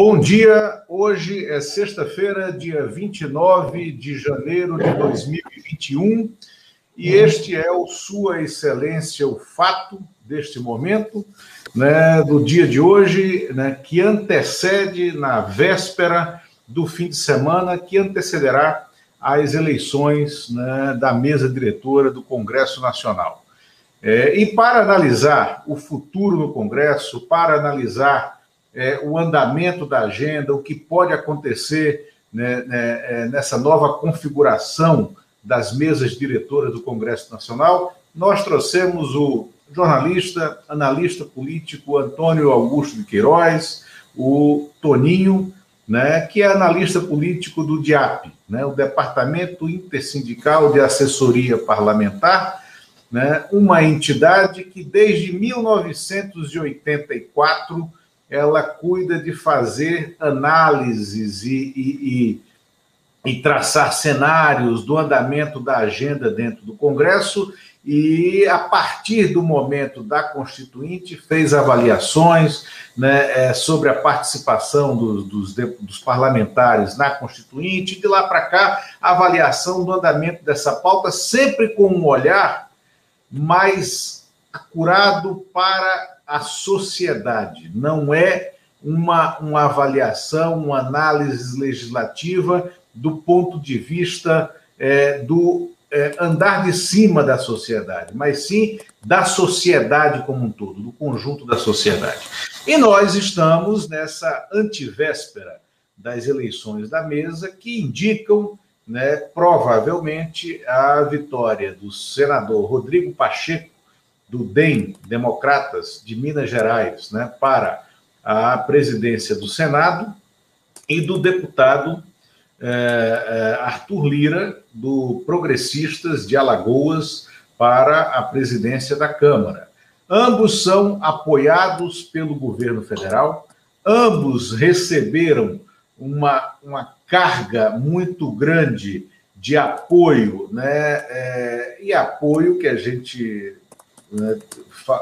Bom dia, hoje é sexta-feira, dia 29 de janeiro de 2021, e este é o Sua Excelência, o fato deste momento, né, do dia de hoje, né, que antecede na véspera do fim de semana, que antecederá as eleições né, da mesa diretora do Congresso Nacional. É, e para analisar o futuro no Congresso, para analisar é, o andamento da agenda, o que pode acontecer né, né, é, nessa nova configuração das mesas diretoras do Congresso Nacional, nós trouxemos o jornalista, analista político Antônio Augusto de Queiroz, o Toninho, né, que é analista político do DIAP, né, o Departamento Intersindical de Assessoria Parlamentar, né, uma entidade que desde 1984 ela cuida de fazer análises e, e, e, e, traçar cenários do andamento da agenda dentro do Congresso e, a partir do momento da Constituinte, fez avaliações né, é, sobre a participação dos, dos, dos, parlamentares na Constituinte, e de lá para cá, avaliação do andamento dessa pauta, sempre com um olhar mais acurado para a sociedade, não é uma, uma avaliação, uma análise legislativa do ponto de vista é, do é, andar de cima da sociedade, mas sim da sociedade como um todo, do conjunto da sociedade. E nós estamos nessa antivéspera das eleições da mesa que indicam, né, provavelmente, a vitória do senador Rodrigo Pacheco do DEM, Democratas de Minas Gerais, né, para a presidência do Senado e do deputado eh, eh, Arthur Lira, do Progressistas de Alagoas, para a presidência da Câmara. Ambos são apoiados pelo governo federal, ambos receberam uma, uma carga muito grande de apoio, né? É, e apoio que a gente né,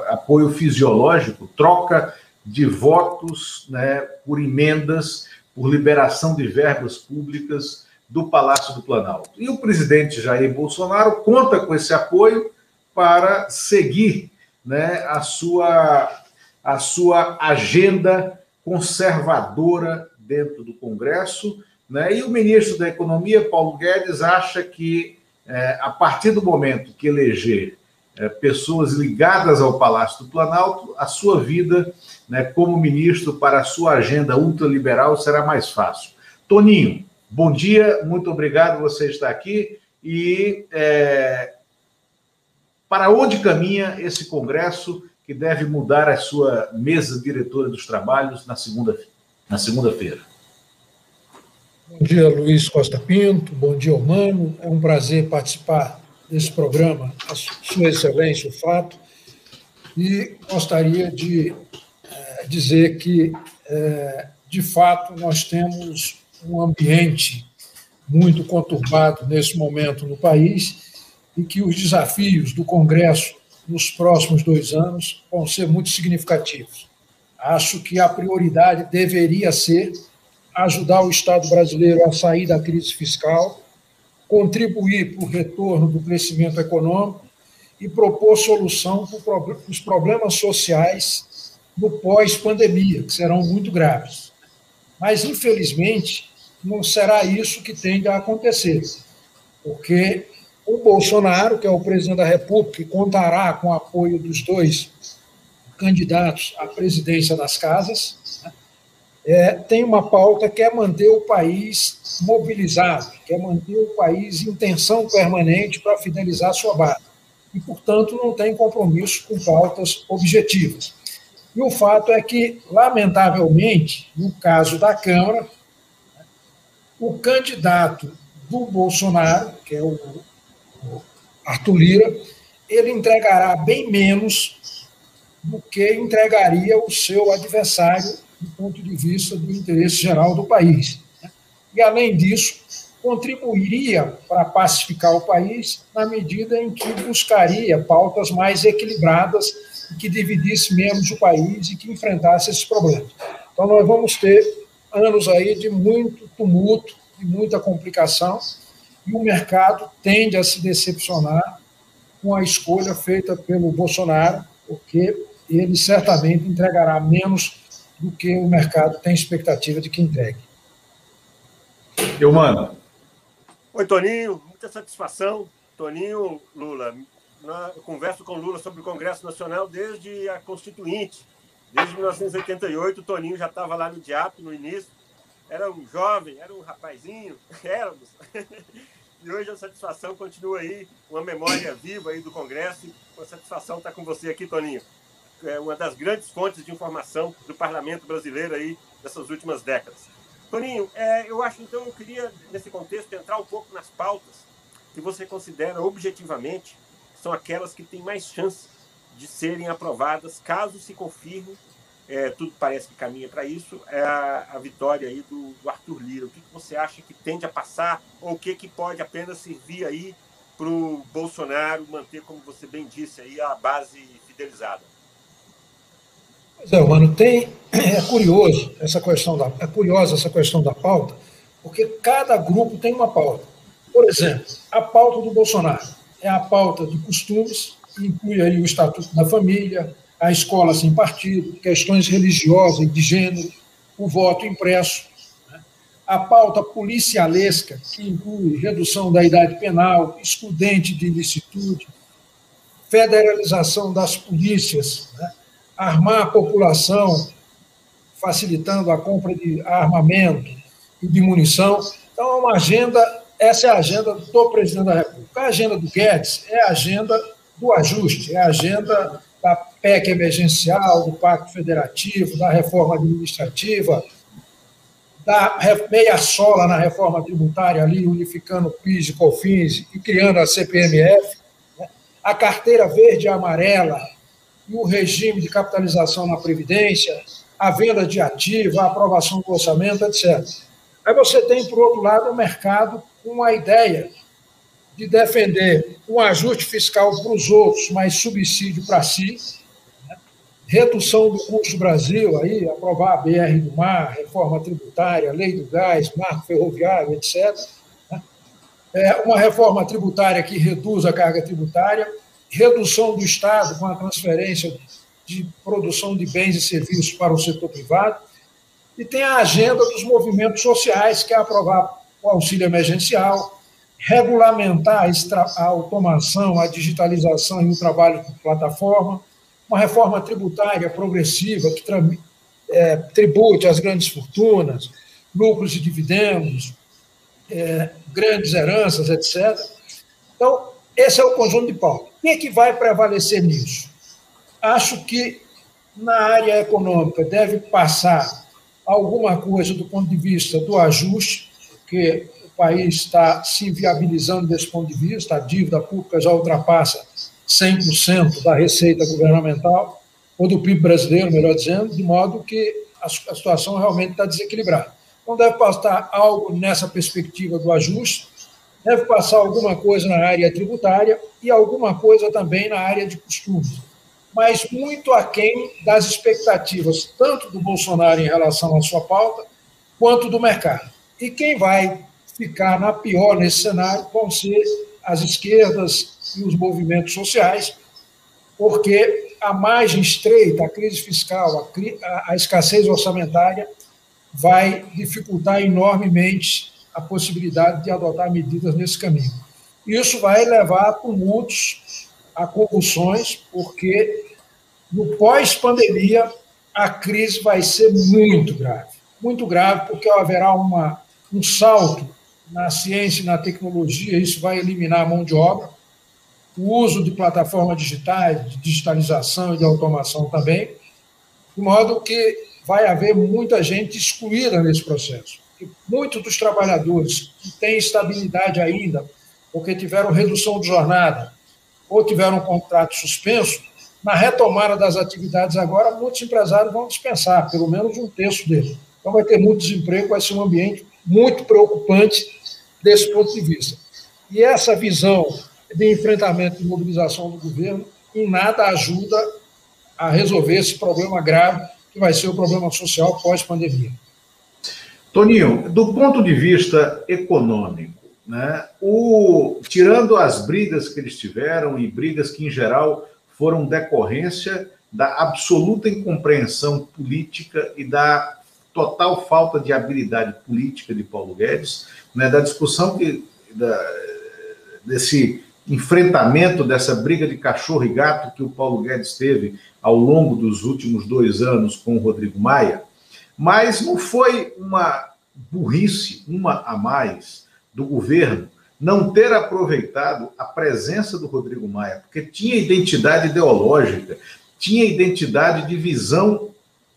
apoio fisiológico, troca de votos né, por emendas, por liberação de verbas públicas do Palácio do Planalto. E o presidente Jair Bolsonaro conta com esse apoio para seguir né, a, sua, a sua agenda conservadora dentro do Congresso. Né? E o ministro da Economia, Paulo Guedes, acha que, é, a partir do momento que eleger é, pessoas ligadas ao Palácio do Planalto, a sua vida né, como ministro para a sua agenda ultraliberal será mais fácil. Toninho, bom dia, muito obrigado você estar aqui. E é, para onde caminha esse Congresso que deve mudar a sua mesa diretora dos trabalhos na segunda-feira? Na segunda-feira. Bom dia, Luiz Costa Pinto. Bom dia, Humano. É um prazer participar desse programa, a Sua Excelência, o fato, e gostaria de é, dizer que, é, de fato, nós temos um ambiente muito conturbado nesse momento no país e que os desafios do Congresso nos próximos dois anos vão ser muito significativos. Acho que a prioridade deveria ser ajudar o Estado brasileiro a sair da crise fiscal contribuir para o retorno do crescimento econômico e propor solução para os problemas sociais no pós-pandemia, que serão muito graves. Mas, infelizmente, não será isso que tende a acontecer, porque o Bolsonaro, que é o presidente da República, contará com o apoio dos dois candidatos à presidência das casas, é, tem uma pauta que é manter o país mobilizado, que é manter o país em tensão permanente para fidelizar sua base. E, portanto, não tem compromisso com pautas objetivas. E o fato é que, lamentavelmente, no caso da Câmara, o candidato do Bolsonaro, que é o Arthur Lira, ele entregará bem menos do que entregaria o seu adversário do ponto de vista do interesse geral do país. E, além disso, contribuiria para pacificar o país na medida em que buscaria pautas mais equilibradas que dividisse menos o país e que enfrentasse esses problemas. Então, nós vamos ter anos aí de muito tumulto, de muita complicação, e o mercado tende a se decepcionar com a escolha feita pelo Bolsonaro, porque ele certamente entregará menos do que o mercado tem expectativa de que entregue. Eu mando. Oi, Toninho, muita satisfação. Toninho Lula, eu converso com Lula sobre o Congresso Nacional desde a Constituinte. Desde 1988, o Toninho já estava lá no DIAP no início. Era um jovem, era um rapazinho, éramos. E hoje a satisfação continua aí, uma memória viva aí do Congresso. Uma satisfação estar com você aqui, Toninho. É uma das grandes fontes de informação do parlamento brasileiro aí dessas últimas décadas. Toninho, é, eu acho então, eu queria, nesse contexto, entrar um pouco nas pautas que você considera objetivamente são aquelas que têm mais chance de serem aprovadas, caso se confirme, é, tudo parece que caminha para isso, é a, a, vitória aí do, do, Arthur Lira. O que, que você acha que tende a passar, ou o que, que pode apenas servir aí para o Bolsonaro manter, como você bem disse, aí, a base fidelizada? Pois é, mano, tem, é curioso essa questão da, é curiosa essa questão da pauta, porque cada grupo tem uma pauta. Por exemplo, a pauta do Bolsonaro é a pauta de costumes, que inclui aí o Estatuto da Família, a escola sem partido, questões religiosas e de gênero, o voto impresso, né? a pauta policialesca, que inclui redução da idade penal, excludente de ilicitude, federalização das polícias, né? Armar a população, facilitando a compra de armamento e de munição. Então, é uma agenda, essa é a agenda do presidente da República. A agenda do Guedes é a agenda do ajuste, é a agenda da PEC emergencial, do Pacto Federativo, da reforma administrativa, da meia sola na reforma tributária ali, unificando PIS e COFINS e criando a CPMF, né? a carteira verde e amarela, o regime de capitalização na Previdência, a venda de ativo, a aprovação do orçamento, etc. Aí você tem, por outro lado, o mercado com a ideia de defender um ajuste fiscal para os outros, mas subsídio para si, né? redução do custo Brasil, aí, aprovar a BR do Mar, reforma tributária, lei do gás, marco ferroviário, etc. Né? É uma reforma tributária que reduz a carga tributária, redução do Estado com a transferência de produção de bens e serviços para o setor privado, e tem a agenda dos movimentos sociais, que é aprovar o auxílio emergencial, regulamentar a automação, a digitalização e o trabalho por plataforma, uma reforma tributária progressiva que é, tribute as grandes fortunas, lucros e dividendos, é, grandes heranças, etc. Então, esse é o conjunto de pauta. O que, é que vai prevalecer nisso? Acho que na área econômica deve passar alguma coisa do ponto de vista do ajuste, porque o país está se inviabilizando desse ponto de vista, a dívida pública já ultrapassa 100% da receita governamental, ou do PIB brasileiro, melhor dizendo, de modo que a situação realmente está desequilibrada. Então, deve passar algo nessa perspectiva do ajuste, deve passar alguma coisa na área tributária e alguma coisa também na área de costumes, mas muito aquém das expectativas, tanto do Bolsonaro em relação à sua pauta, quanto do mercado. E quem vai ficar na pior nesse cenário vão ser as esquerdas e os movimentos sociais, porque a margem estreita, a crise fiscal, a, a escassez orçamentária vai dificultar enormemente a possibilidade de adotar medidas nesse caminho. Isso vai levar a tumultos, a convulsões, porque no pós-pandemia a crise vai ser muito grave. Muito grave, porque haverá uma, um salto na ciência e na tecnologia, isso vai eliminar a mão de obra, o uso de plataformas digitais, de digitalização e de automação também, de modo que vai haver muita gente excluída nesse processo que muitos dos trabalhadores que têm estabilidade ainda, porque tiveram redução de jornada ou tiveram um contrato suspenso, na retomada das atividades agora, muitos empresários vão dispensar, pelo menos um terço deles. Então vai ter muito desemprego, vai ser um ambiente muito preocupante desse ponto de vista. E essa visão de enfrentamento e mobilização do governo em nada ajuda a resolver esse problema grave que vai ser o problema social pós-pandemia. Toninho, do ponto de vista econômico, né, o, tirando as brigas que eles tiveram e brigas que, em geral, foram decorrência da absoluta incompreensão política e da total falta de habilidade política de Paulo Guedes, né, da discussão que, da, desse enfrentamento, dessa briga de cachorro e gato que o Paulo Guedes teve ao longo dos últimos dois anos com o Rodrigo Maia, mas não foi uma burrice, uma a mais, do governo não ter aproveitado a presença do Rodrigo Maia, porque tinha identidade ideológica, tinha identidade de visão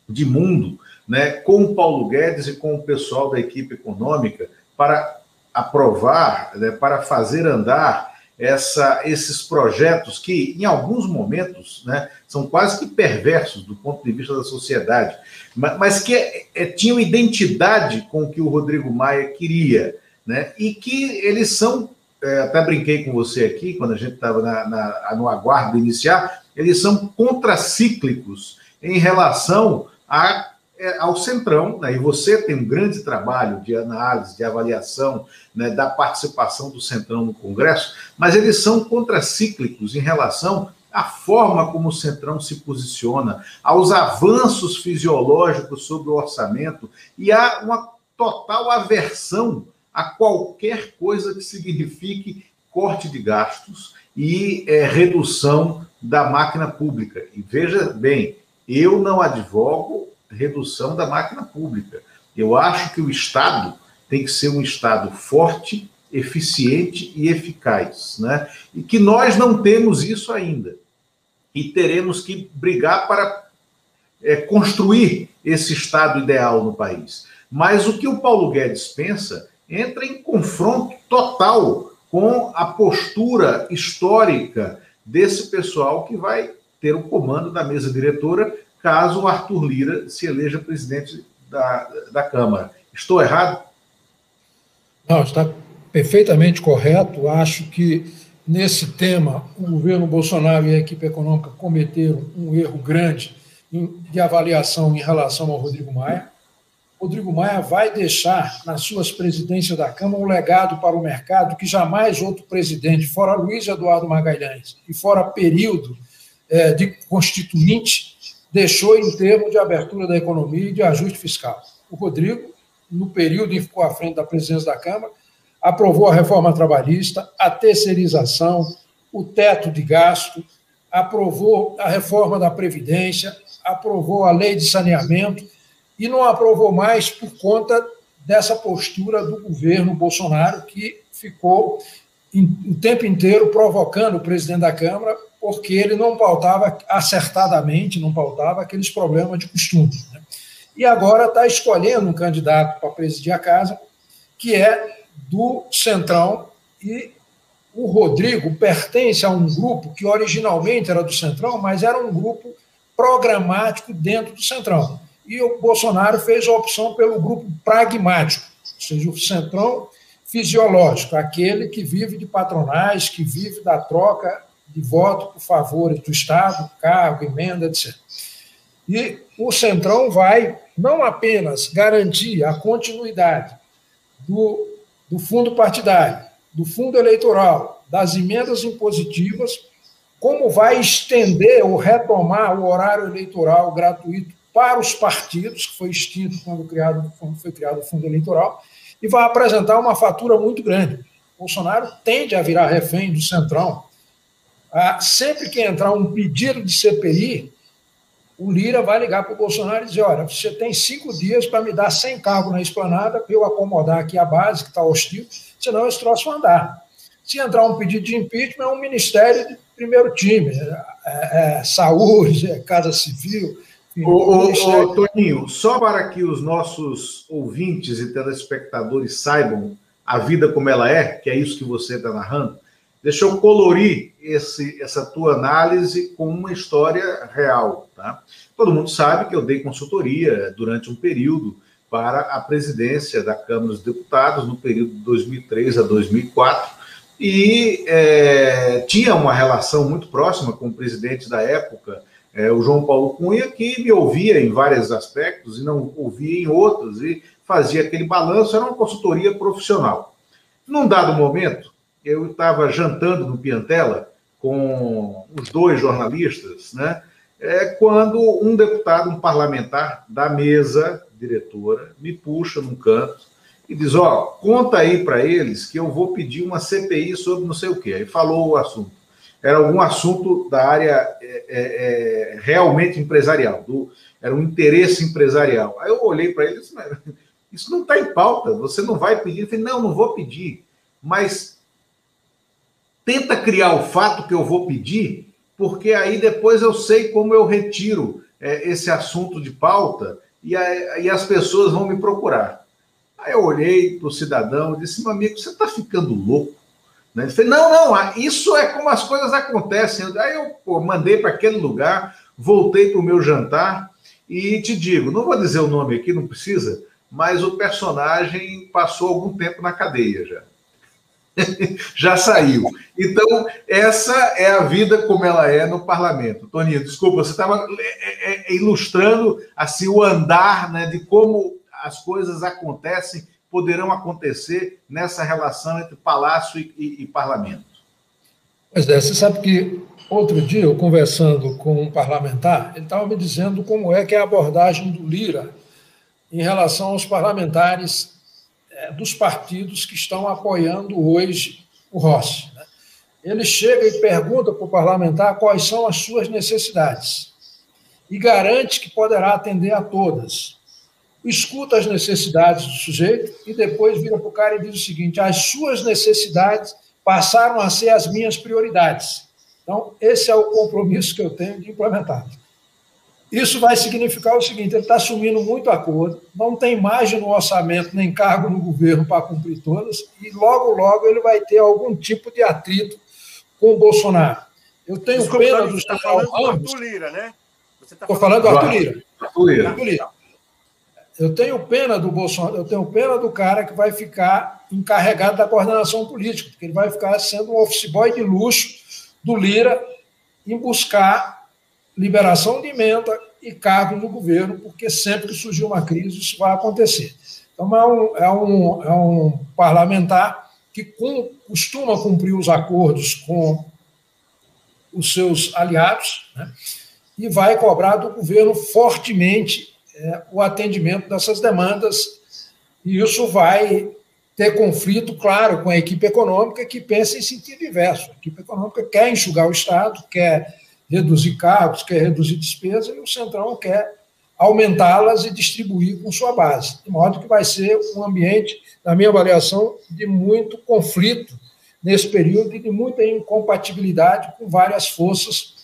de mundo, né, com o Paulo Guedes e com o pessoal da equipe econômica para aprovar, né, para fazer andar essa, esses projetos que, em alguns momentos, né, são quase que perversos do ponto de vista da sociedade, mas, mas que é, é, tinham identidade com o que o Rodrigo Maia queria, né, e que eles são, é, até brinquei com você aqui, quando a gente estava no aguardo de iniciar, eles são contracíclicos em relação a é, ao Centrão, né, e você tem um grande trabalho de análise, de avaliação né, da participação do Centrão no Congresso, mas eles são contracíclicos em relação à forma como o Centrão se posiciona, aos avanços fisiológicos sobre o orçamento e há uma total aversão a qualquer coisa que signifique corte de gastos e é, redução da máquina pública. E veja bem, eu não advogo redução da máquina pública. Eu acho que o Estado tem que ser um Estado forte, eficiente e eficaz, né? E que nós não temos isso ainda. E teremos que brigar para é, construir esse Estado ideal no país. Mas o que o Paulo Guedes pensa entra em confronto total com a postura histórica desse pessoal que vai ter o comando da mesa diretora caso o Arthur Lira se eleja presidente da, da Câmara. Estou errado? Não, está perfeitamente correto. Acho que nesse tema o governo Bolsonaro e a equipe econômica cometeram um erro grande de avaliação em relação ao Rodrigo Maia. Rodrigo Maia vai deixar nas suas presidências da Câmara um legado para o mercado que jamais outro presidente, fora Luiz Eduardo Magalhães e fora período é, de constituinte, deixou em termos de abertura da economia e de ajuste fiscal. O Rodrigo, no período em que ficou à frente da presidência da Câmara, aprovou a reforma trabalhista, a terceirização, o teto de gasto, aprovou a reforma da Previdência, aprovou a lei de saneamento e não aprovou mais por conta dessa postura do governo Bolsonaro, que ficou o tempo inteiro provocando o presidente da Câmara porque ele não pautava acertadamente, não pautava aqueles problemas de costume. Né? E agora está escolhendo um candidato para presidir a casa, que é do Centrão, e o Rodrigo pertence a um grupo que originalmente era do Centrão, mas era um grupo programático dentro do Centrão. E o Bolsonaro fez a opção pelo grupo pragmático, ou seja, o Centrão fisiológico, aquele que vive de patronais, que vive da troca de voto por favores do Estado, cargo, emenda, etc. E o Centrão vai não apenas garantir a continuidade do, do fundo partidário, do fundo eleitoral, das emendas impositivas, como vai estender ou retomar o horário eleitoral gratuito para os partidos, que foi extinto quando, criado, quando foi criado o fundo eleitoral, e vai apresentar uma fatura muito grande. Bolsonaro tende a virar refém do Centrão, ah, sempre que entrar um pedido de CPI, o Lira vai ligar para o Bolsonaro e dizer: olha, você tem cinco dias para me dar sem cargo na esplanada, para eu acomodar aqui a base, que está hostil, senão esse troço andar. Se entrar um pedido de impeachment, é um ministério de primeiro time, é, é, é saúde, é casa civil. Ô, Toninho, só para que os nossos ouvintes e telespectadores saibam a vida como ela é, que é isso que você está narrando, Deixa eu colorir esse, essa tua análise com uma história real. Tá? Todo mundo sabe que eu dei consultoria durante um período para a presidência da Câmara dos Deputados, no período de 2003 a 2004, e é, tinha uma relação muito próxima com o presidente da época, é, o João Paulo Cunha, que me ouvia em vários aspectos e não ouvia em outros, e fazia aquele balanço, era uma consultoria profissional. Num dado momento, eu estava jantando no Piantela com os dois jornalistas, né? É quando um deputado, um parlamentar da mesa diretora, me puxa num canto e diz: Ó, conta aí para eles que eu vou pedir uma CPI sobre não sei o quê. Aí falou o assunto. Era algum assunto da área é, é, é realmente empresarial, do, era um interesse empresarial. Aí eu olhei para ele e disse: Isso não está em pauta, você não vai pedir. Eu falei: Não, não vou pedir, mas tenta criar o fato que eu vou pedir, porque aí depois eu sei como eu retiro é, esse assunto de pauta e, a, e as pessoas vão me procurar. Aí eu olhei para o cidadão e disse: meu amigo, você está ficando louco? Né? Falou: não, não, isso é como as coisas acontecem. Aí eu pô, mandei para aquele lugar, voltei para o meu jantar e te digo: não vou dizer o nome aqui, não precisa, mas o personagem passou algum tempo na cadeia já. já saiu. Então, essa é a vida como ela é no parlamento. Toninho, desculpa, você estava é, é, é, ilustrando assim o andar né, de como as coisas acontecem, poderão acontecer nessa relação entre palácio e, e, e parlamento. Pois é, você sabe que outro dia, eu conversando com um parlamentar, ele estava me dizendo como é que é a abordagem do Lira em relação aos parlamentares é, dos partidos que estão apoiando hoje o Rossi. Né? Ele chega e pergunta para o parlamentar quais são as suas necessidades e garante que poderá atender a todas. Escuta as necessidades do sujeito e depois vira para o cara e diz o seguinte: as suas necessidades passaram a ser as minhas prioridades. Então, esse é o compromisso que eu tenho de implementar. Isso vai significar o seguinte: ele está assumindo muito acordo, não tem margem no orçamento nem cargo no governo para cumprir todas, e logo, logo ele vai ter algum tipo de atrito com o Bolsonaro. Eu tenho Desculpa, pena do está falando. Do Lira, né? Estou tá falando do Arthur Lira. Arthur Lira. Arthur Lira. Eu tenho pena do Bolsonaro, eu tenho pena do cara que vai ficar encarregado da coordenação política, porque ele vai ficar sendo um office boy de luxo do Lira em buscar liberação de emenda e cargos no governo, porque sempre que surgir uma crise isso vai acontecer. Então, é um, é um, é um parlamentar que com, costuma cumprir os acordos com os seus aliados né, e vai cobrar do governo fortemente é, o atendimento dessas demandas, e isso vai ter conflito, claro, com a equipe econômica que pensa em sentido inverso. A equipe econômica quer enxugar o Estado, quer reduzir cargos, quer reduzir despesa, e o Centrão quer aumentá-las e distribuir com sua base. De modo que vai ser um ambiente, na minha avaliação, de muito conflito nesse período e de muita incompatibilidade com várias forças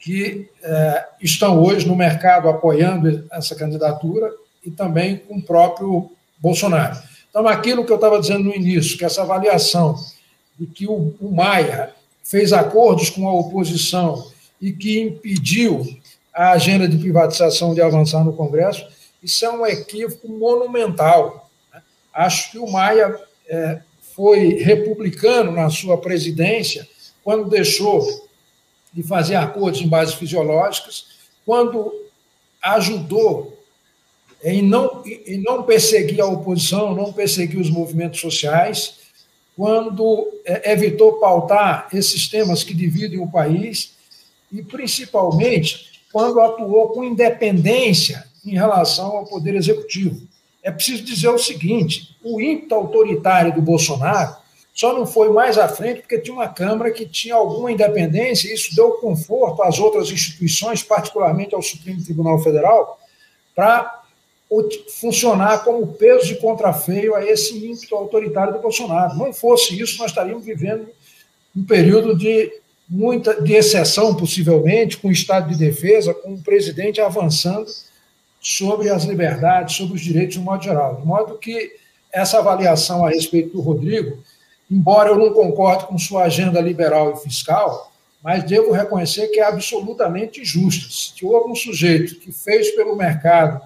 que eh, estão hoje no mercado apoiando essa candidatura e também com o próprio Bolsonaro. Então, aquilo que eu estava dizendo no início, que essa avaliação de que o, o Maia fez acordos com a oposição e que impediu a agenda de privatização de avançar no Congresso, isso é um equívoco monumental. Né? Acho que o Maia é, foi republicano na sua presidência quando deixou de fazer acordos em bases fisiológicas, quando ajudou em não, em não perseguir a oposição, não perseguir os movimentos sociais, quando é, evitou pautar esses temas que dividem o país e principalmente quando atuou com independência em relação ao Poder Executivo. É preciso dizer o seguinte: o ímpeto autoritário do Bolsonaro só não foi mais à frente porque tinha uma Câmara que tinha alguma independência, e isso deu conforto às outras instituições, particularmente ao Supremo Tribunal Federal, para funcionar como peso de contrafeio a esse ímpeto autoritário do Bolsonaro. Não fosse isso, nós estaríamos vivendo um período de muita de exceção, possivelmente, com o estado de defesa, com o presidente avançando sobre as liberdades, sobre os direitos de modo geral. De modo que essa avaliação a respeito do Rodrigo, embora eu não concorde com sua agenda liberal e fiscal, mas devo reconhecer que é absolutamente injusta. Se houve um sujeito que fez pelo mercado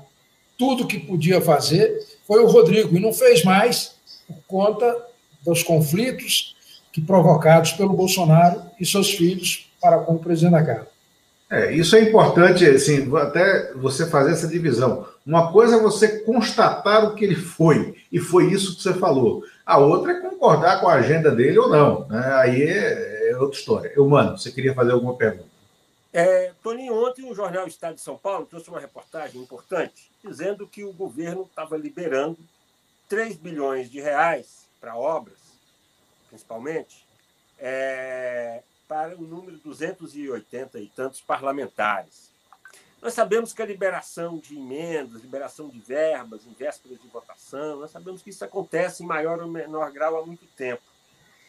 tudo o que podia fazer, foi o Rodrigo, e não fez mais por conta dos conflitos que provocados pelo Bolsonaro e seus filhos para com o presidente da Câmara. É, isso é importante, assim, até você fazer essa divisão. Uma coisa é você constatar o que ele foi, e foi isso que você falou. A outra é concordar com a agenda dele ou não. Né? Aí é, é outra história. Eu, mano, você queria fazer alguma pergunta? É, Toninho, ontem o jornal Estado de São Paulo trouxe uma reportagem importante dizendo que o governo estava liberando 3 bilhões de reais para obras, principalmente, é, para o número de 280 e tantos parlamentares. Nós sabemos que a liberação de emendas, liberação de verbas em vésperas de votação, nós sabemos que isso acontece em maior ou menor grau há muito tempo.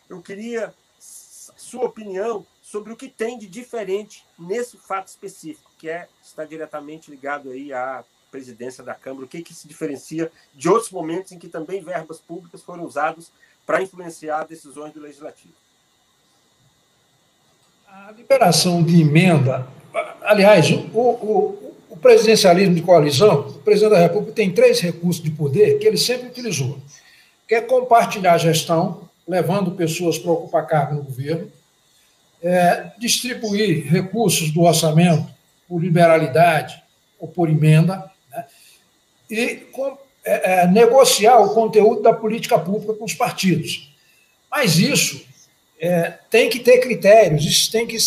Eu queria sua opinião sobre o que tem de diferente nesse fato específico, que é está diretamente ligado aí à presidência da Câmara, o que, que se diferencia de outros momentos em que também verbas públicas foram usadas para influenciar decisões do Legislativo. A liberação de emenda, aliás, o, o, o presidencialismo de coalizão, o presidente da República tem três recursos de poder que ele sempre utilizou, que é compartilhar a gestão, levando pessoas para ocupar cargo no governo, é, distribuir recursos do orçamento por liberalidade ou por emenda, né, e com, é, é, negociar o conteúdo da política pública com os partidos. Mas isso é, tem que ter critérios, tem que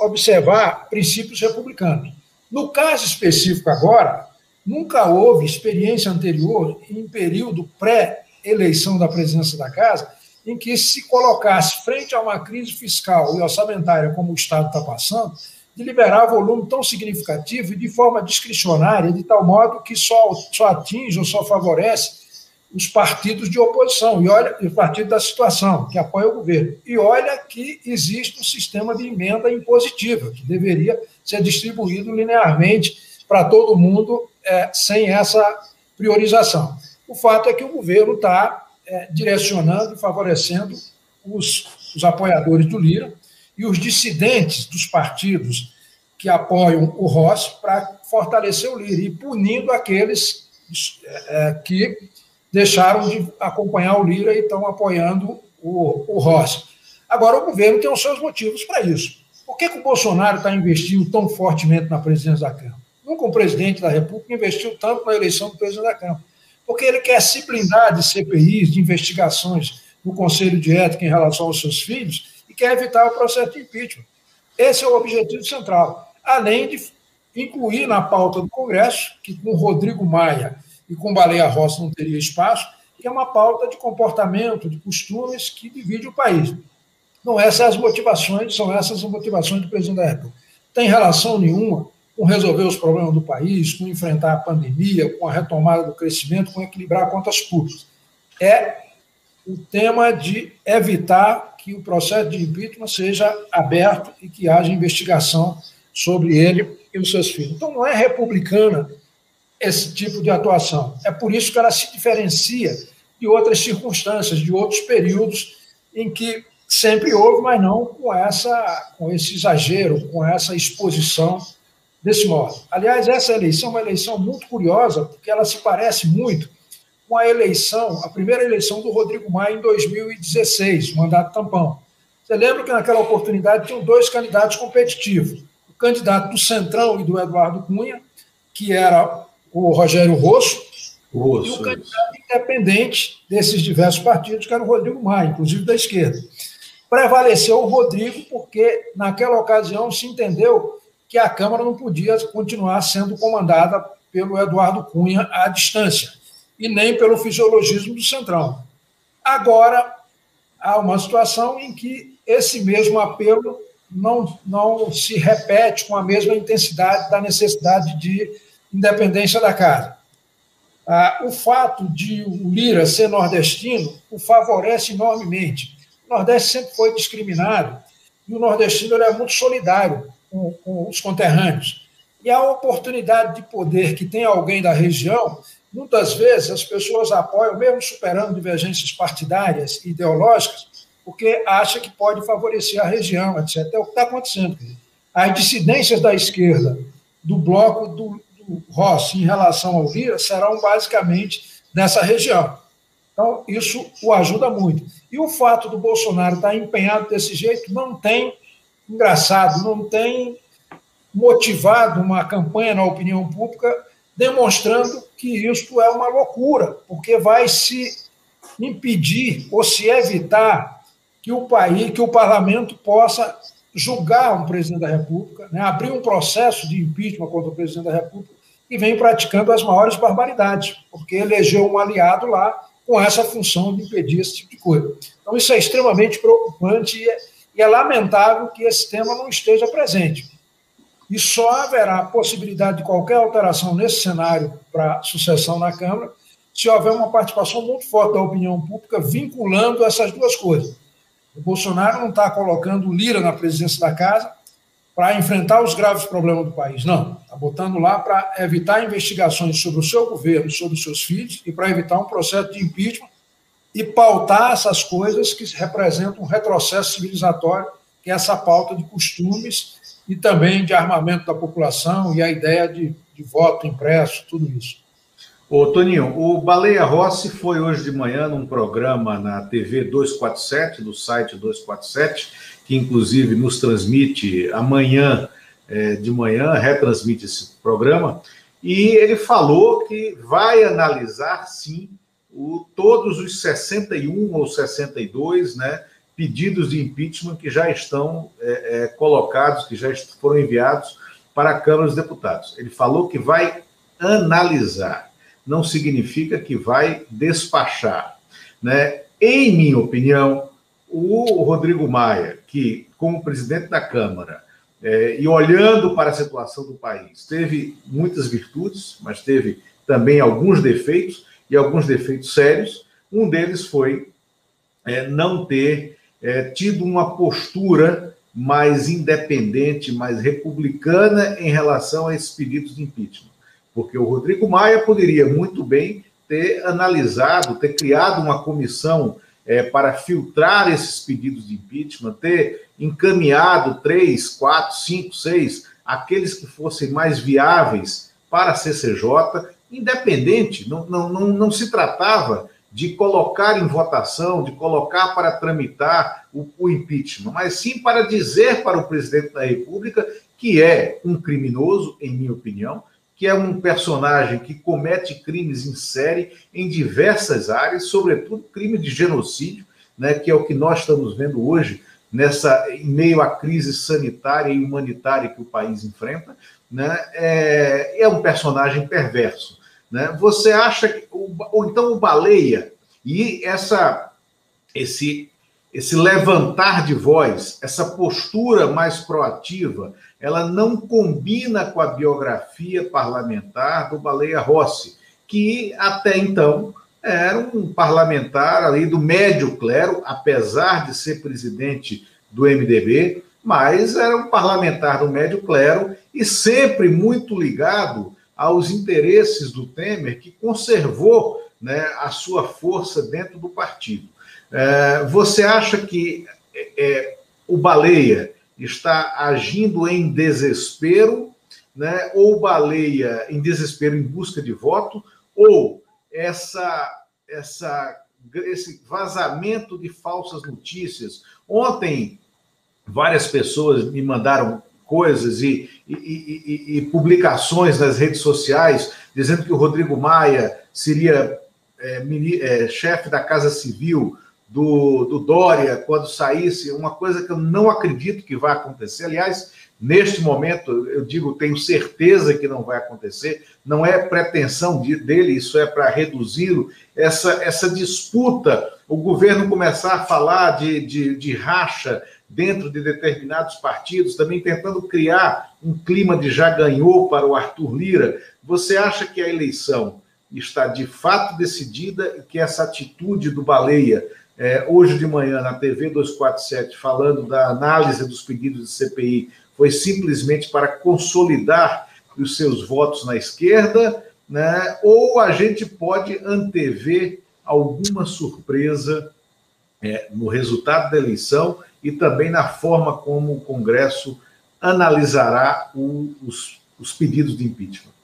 observar princípios republicanos. No caso específico agora, nunca houve experiência anterior em período pré-eleição da presidência da Casa em que se colocasse frente a uma crise fiscal e orçamentária como o Estado está passando, de liberar volume tão significativo e de forma discricionária, de tal modo que só, só atinge ou só favorece os partidos de oposição, e olha, o partido da situação, que apoia o governo. E olha que existe um sistema de emenda impositiva, que deveria ser distribuído linearmente para todo mundo, é, sem essa priorização. O fato é que o governo está é, direcionando e favorecendo os, os apoiadores do Lira e os dissidentes dos partidos que apoiam o Ross para fortalecer o Lira e punindo aqueles é, que deixaram de acompanhar o Lira e estão apoiando o, o Rossi. Agora, o governo tem os seus motivos para isso. Por que, que o Bolsonaro está investindo tão fortemente na presidência da Câmara? Nunca um presidente da República investiu tanto na eleição do presidente da Câmara. Porque ele quer se blindar de CPIs, de investigações no Conselho de Ética em relação aos seus filhos e quer evitar o processo de impeachment. Esse é o objetivo central. Além de incluir na pauta do Congresso, que com Rodrigo Maia e com Baleia Rossi não teria espaço, que é uma pauta de comportamento, de costumes que divide o país. Não essas as motivações, são essas as motivações do presidente da República. Tem relação nenhuma com resolver os problemas do país, com enfrentar a pandemia, com a retomada do crescimento, com equilibrar contas públicas. É o tema de evitar que o processo de impeachment seja aberto e que haja investigação sobre ele e os seus filhos. Então, não é republicana esse tipo de atuação. É por isso que ela se diferencia de outras circunstâncias, de outros períodos em que sempre houve, mas não com essa, com esse exagero, com essa exposição desse modo. Aliás, essa eleição é uma eleição muito curiosa, porque ela se parece muito com a eleição, a primeira eleição do Rodrigo Maia em 2016, mandato tampão. Você lembra que naquela oportunidade tinham dois candidatos competitivos, o candidato do Centrão e do Eduardo Cunha, que era o Rogério Rosso, Rosso e o candidato independente desses diversos partidos, que era o Rodrigo Maia, inclusive da esquerda. Prevaleceu o Rodrigo porque, naquela ocasião, se entendeu que a Câmara não podia continuar sendo comandada pelo Eduardo Cunha à distância, e nem pelo fisiologismo do Centrão. Agora, há uma situação em que esse mesmo apelo não, não se repete com a mesma intensidade da necessidade de independência da casa. Ah, o fato de o Lira ser nordestino o favorece enormemente. O Nordeste sempre foi discriminado e o nordestino é muito solidário com, com os conterrâneos. E a oportunidade de poder que tem alguém da região, muitas vezes as pessoas apoiam, mesmo superando divergências partidárias e ideológicas, porque acha que pode favorecer a região, etc. É o que está acontecendo. As dissidências da esquerda, do bloco do, Rossi em relação ao Lira serão basicamente dessa região. Então, isso o ajuda muito. E o fato do Bolsonaro estar empenhado desse jeito não tem, engraçado, não tem motivado uma campanha na opinião pública demonstrando que isto é uma loucura, porque vai se impedir ou se evitar que o país, que o parlamento possa julgar um presidente da República, né, abrir um processo de impeachment contra o presidente da República e vem praticando as maiores barbaridades, porque elegeu um aliado lá com essa função de impedir esse tipo de coisa. Então, isso é extremamente preocupante e é, e é lamentável que esse tema não esteja presente. E só haverá possibilidade de qualquer alteração nesse cenário para sucessão na Câmara se houver uma participação muito forte da opinião pública vinculando essas duas coisas. O Bolsonaro não está colocando Lira na presidência da casa para enfrentar os graves problemas do país, não. Está botando lá para evitar investigações sobre o seu governo, sobre os seus filhos e para evitar um processo de impeachment e pautar essas coisas que representam um retrocesso civilizatório, que é essa pauta de costumes e também de armamento da população e a ideia de, de voto impresso, tudo isso. Ô, Toninho, o Baleia Rossi foi hoje de manhã num programa na TV 247, do site 247, que inclusive nos transmite amanhã é, de manhã, retransmite esse programa, e ele falou que vai analisar, sim, o, todos os 61 ou 62 né, pedidos de impeachment que já estão é, é, colocados, que já foram enviados para a Câmara dos Deputados. Ele falou que vai analisar não significa que vai despachar. Né? Em minha opinião, o Rodrigo Maia, que, como presidente da Câmara, é, e olhando para a situação do país, teve muitas virtudes, mas teve também alguns defeitos, e alguns defeitos sérios. Um deles foi é, não ter é, tido uma postura mais independente, mais republicana em relação a esses pedidos de impeachment porque o Rodrigo Maia poderia muito bem ter analisado, ter criado uma comissão é, para filtrar esses pedidos de impeachment, ter encaminhado três, quatro, cinco, seis, aqueles que fossem mais viáveis para a CCJ, independente, não, não, não, não se tratava de colocar em votação, de colocar para tramitar o, o impeachment, mas sim para dizer para o presidente da República que é um criminoso, em minha opinião, que é um personagem que comete crimes em série em diversas áreas, sobretudo crime de genocídio, né, que é o que nós estamos vendo hoje nessa em meio à crise sanitária e humanitária que o país enfrenta, né, é, é um personagem perverso. Né? Você acha que ou então o baleia e essa esse esse levantar de voz, essa postura mais proativa, ela não combina com a biografia parlamentar do Baleia Rossi, que até então era um parlamentar ali do médio clero, apesar de ser presidente do MDB, mas era um parlamentar do médio clero e sempre muito ligado aos interesses do Temer, que conservou né, a sua força dentro do partido. É, você acha que é, é, o Baleia está agindo em desespero, né, ou Baleia em desespero em busca de voto, ou essa, essa, esse vazamento de falsas notícias? Ontem, várias pessoas me mandaram coisas e, e, e, e, publicações nas redes sociais dizendo que o Rodrigo Maia seria é, é, chefe da Casa Civil do, do Dória quando saísse, uma coisa que eu não acredito que vai acontecer. Aliás, neste momento, eu digo, tenho certeza que não vai acontecer, não é pretensão de, dele, isso é para reduzi-lo, essa, essa disputa, o governo começar a falar de, de, de racha dentro de determinados partidos, também tentando criar um clima de já ganhou para o Arthur Lira. Você acha que a eleição está de fato decidida e que essa atitude do Baleia é, hoje de manhã na TV 247, falando da análise dos pedidos de CPI, foi simplesmente para consolidar os seus votos na esquerda, né? ou a gente pode antever alguma surpresa é, no resultado da eleição e também na forma como o Congresso analisará o, os, os pedidos de impeachment.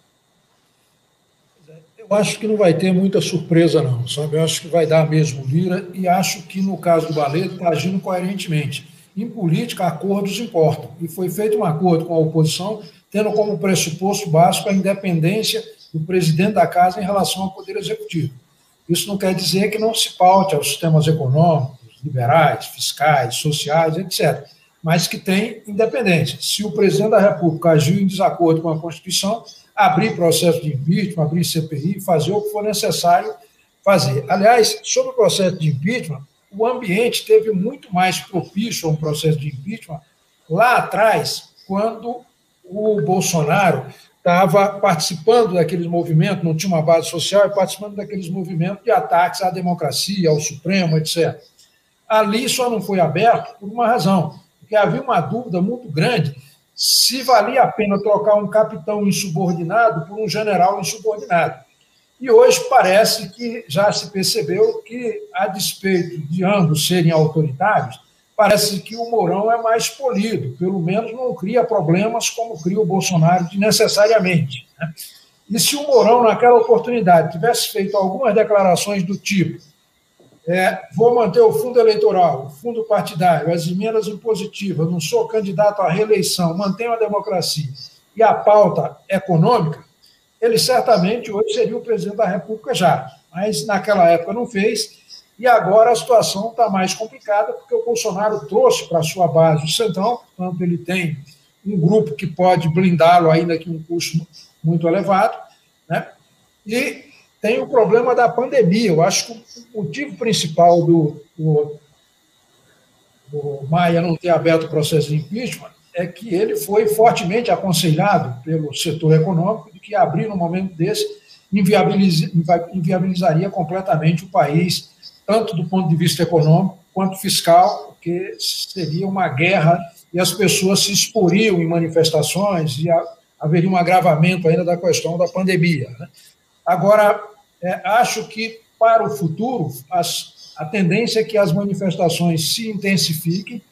Eu acho que não vai ter muita surpresa, não, sabe? Eu acho que vai dar mesmo Lira e acho que, no caso do Baleto, está agindo coerentemente. Em política, acordos importam. E foi feito um acordo com a oposição tendo como pressuposto básico a independência do presidente da casa em relação ao Poder Executivo. Isso não quer dizer que não se paute aos sistemas econômicos, liberais, fiscais, sociais, etc., mas que tem independência. Se o presidente da República agiu em desacordo com a Constituição, abrir processo de impeachment, abrir CPI, fazer o que for necessário fazer. Aliás, sobre o processo de impeachment, o ambiente teve muito mais propício a um processo de impeachment lá atrás, quando o Bolsonaro estava participando daqueles movimentos, não tinha uma base social, e participando daqueles movimentos de ataques à democracia, ao Supremo, etc. Ali só não foi aberto por uma razão, porque havia uma dúvida muito grande se valia a pena trocar um capitão insubordinado por um general insubordinado. E hoje parece que já se percebeu que, a despeito de ambos serem autoritários, parece que o Mourão é mais polido, pelo menos não cria problemas como cria o Bolsonaro necessariamente. Né? E se o Mourão, naquela oportunidade, tivesse feito algumas declarações do tipo: é, vou manter o fundo eleitoral, o fundo partidário, as emendas impositivas, não sou candidato à reeleição, mantenho a democracia e a pauta econômica, ele certamente hoje seria o presidente da República já. Mas naquela época não fez, e agora a situação está mais complicada, porque o Bolsonaro trouxe para sua base o Centrão, portanto, ele tem um grupo que pode blindá-lo, ainda que um custo muito elevado, né? e tem o problema da pandemia. Eu acho que o motivo principal do, do, do Maia não ter aberto o processo de impeachment é que ele foi fortemente aconselhado pelo setor econômico de que abrir no momento desse inviabiliz, inviabilizaria completamente o país, tanto do ponto de vista econômico quanto fiscal, porque seria uma guerra e as pessoas se exporiam em manifestações e haveria um agravamento ainda da questão da pandemia. Né? Agora, é, acho que para o futuro as, a tendência é que as manifestações se intensifiquem,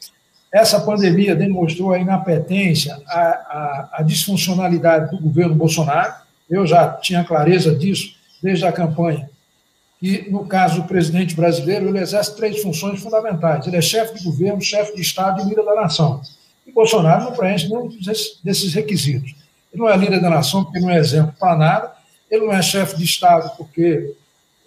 essa pandemia demonstrou a inapetência, a, a, a, disfuncionalidade do governo Bolsonaro. Eu já tinha clareza disso desde a campanha. E, no caso do presidente brasileiro, ele exerce três funções fundamentais. Ele é chefe de governo, chefe de Estado e líder da nação. E Bolsonaro não preenche nenhum desses requisitos. Ele não é líder da nação porque não é exemplo para nada. Ele não é chefe de Estado porque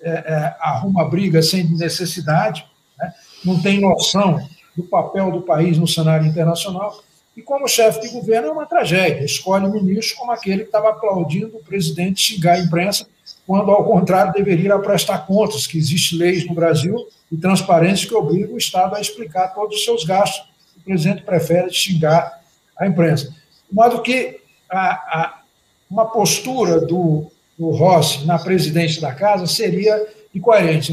é, é, arruma briga sem necessidade. Né? Não tem noção do papel do país no cenário internacional. E como chefe de governo é uma tragédia. Escolhe ministro como aquele que estava aplaudindo o presidente xingar a imprensa, quando, ao contrário, deveria prestar contas, que existem leis no Brasil e transparência que obrigam o Estado a explicar todos os seus gastos. O presidente prefere xingar a imprensa. De modo que a, a, uma postura do, do Rossi na presidência da casa seria incoerente.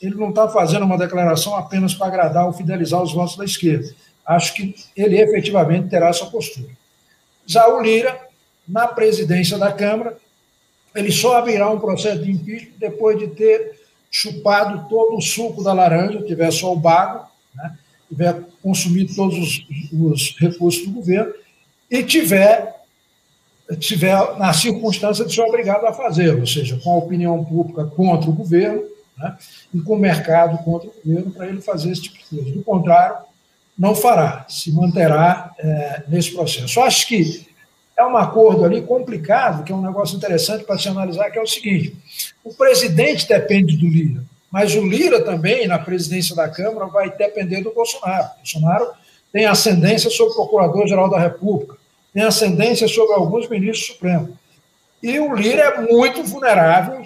Ele não está fazendo uma declaração apenas para agradar ou fidelizar os votos da esquerda. Acho que ele efetivamente terá essa postura. O Lira, na presidência da Câmara, ele só abrirá um processo de impeachment depois de ter chupado todo o suco da laranja, tiver só o bago, né, tiver consumido todos os, os recursos do governo e tiver tiver na circunstância de ser obrigado a fazer, ou seja, com a opinião pública contra o governo né, e com o mercado contra o governo para ele fazer esse tipo de coisa. Do contrário, não fará, se manterá é, nesse processo. Eu acho que é um acordo ali complicado, que é um negócio interessante para se analisar, que é o seguinte: o presidente depende do Lira, mas o Lira também, na presidência da Câmara, vai depender do Bolsonaro. O Bolsonaro tem ascendência sobre o Procurador-Geral da República tem ascendência sobre alguns ministros supremos. E o Lira é muito vulnerável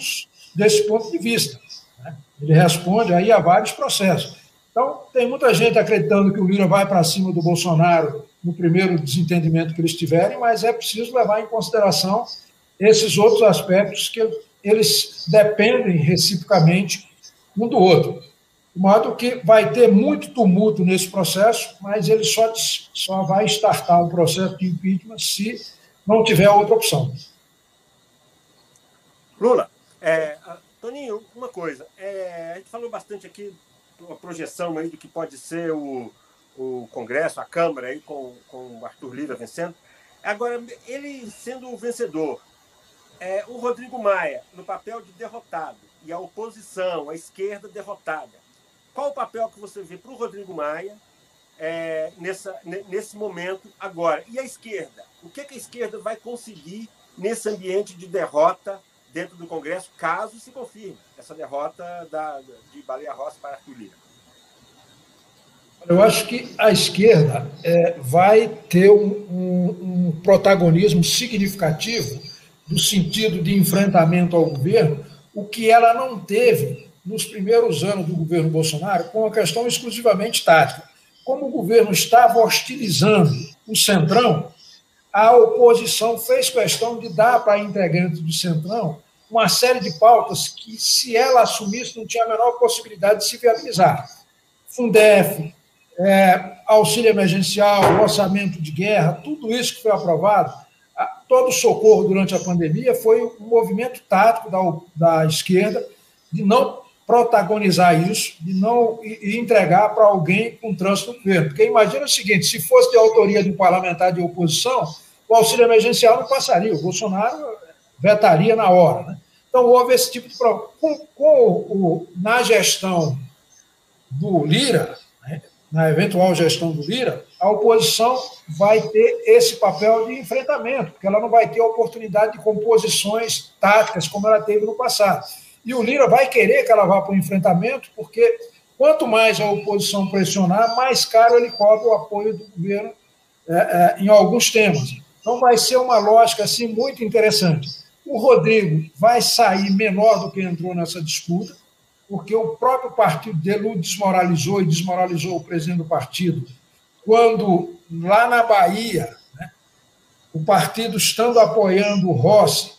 desse ponto de vista. Né? Ele responde aí a vários processos. Então, tem muita gente acreditando que o Lira vai para cima do Bolsonaro no primeiro desentendimento que eles tiverem, mas é preciso levar em consideração esses outros aspectos que eles dependem reciprocamente um do outro. De modo que vai ter muito tumulto nesse processo, mas ele só, só vai startar um processo de impeachment se não tiver outra opção. Lula, é, Toninho, uma coisa. É, a gente falou bastante aqui uma projeção aí do que pode ser o, o Congresso, a Câmara aí com, com o Arthur Lira vencendo. Agora, ele sendo o vencedor, é, o Rodrigo Maia no papel de derrotado e a oposição, a esquerda derrotada. Qual o papel que você vê para o Rodrigo Maia é, nessa, nesse momento agora. E a esquerda? O que, que a esquerda vai conseguir nesse ambiente de derrota dentro do Congresso, caso se confirme essa derrota da, de Baleia Rossi para Arthur Lira? Eu acho que a esquerda é, vai ter um, um, um, protagonismo significativo no sentido de enfrentamento ao governo, o que ela não teve nos primeiros anos do governo Bolsonaro, com uma questão exclusivamente tática. Como o governo estava hostilizando o Centrão, a oposição fez questão de dar para integrantes do Centrão uma série de pautas que, se ela assumisse, não tinha a menor possibilidade de se viabilizar. Fundef, é, auxílio emergencial, orçamento de guerra, tudo isso que foi aprovado, todo o socorro durante a pandemia foi um movimento tático da, da esquerda de não protagonizar isso, de não e entregar para alguém com trânsito no governo. Porque imagina o seguinte: se fosse de autoria de um parlamentar de oposição, o auxílio emergencial não passaria, o Bolsonaro vetaria na hora. Né? Então, houve esse tipo de problema. Com, com o, na gestão do Lira, na eventual gestão do Lira, a oposição vai ter esse papel de enfrentamento, porque ela não vai ter a oportunidade de composições táticas como ela teve no passado. E o Lira vai querer que ela vá para o enfrentamento, porque quanto mais a oposição pressionar, mais caro ele cobra o apoio do governo é, é, em alguns temas. Então vai ser uma lógica assim muito interessante. O Rodrigo vai sair menor do que entrou nessa disputa, porque o próprio partido dele o desmoralizou e desmoralizou o presidente do partido, quando lá na Bahia, né, o partido estando apoiando o Rossi,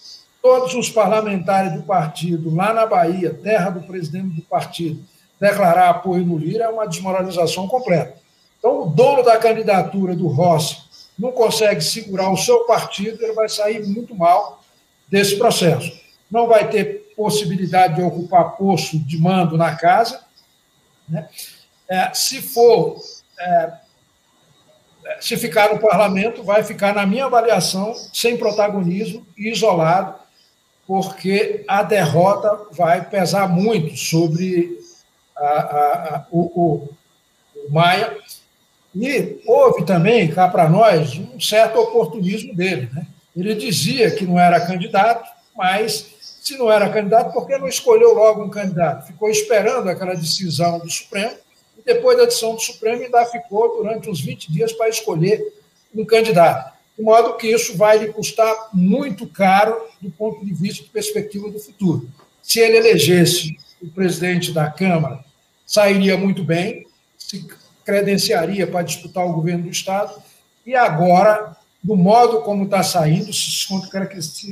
todos os parlamentares do partido lá na Bahia, terra do presidente do partido, declarar apoio no Lira é uma desmoralização completa. Então, o dono da candidatura do Rossi não consegue segurar o seu partido, ele vai sair muito mal desse processo. Não vai ter possibilidade de ocupar posto de mando na casa. Né? É, se for, é, se ficar no parlamento, vai ficar, na minha avaliação, sem protagonismo e isolado, porque a derrota vai pesar muito sobre a, a, a, o, o, o Maia. E houve também, cá para nós, um certo oportunismo dele. Né? Ele dizia que não era candidato, mas se não era candidato, por que não escolheu logo um candidato? Ficou esperando aquela decisão do Supremo, e depois da decisão do Supremo ainda ficou durante uns 20 dias para escolher um candidato. De modo que isso vai lhe custar muito caro do ponto de vista de perspectiva do futuro. Se ele elegesse o presidente da Câmara, sairia muito bem, se credenciaria para disputar o governo do Estado, e agora, do modo como está saindo, se,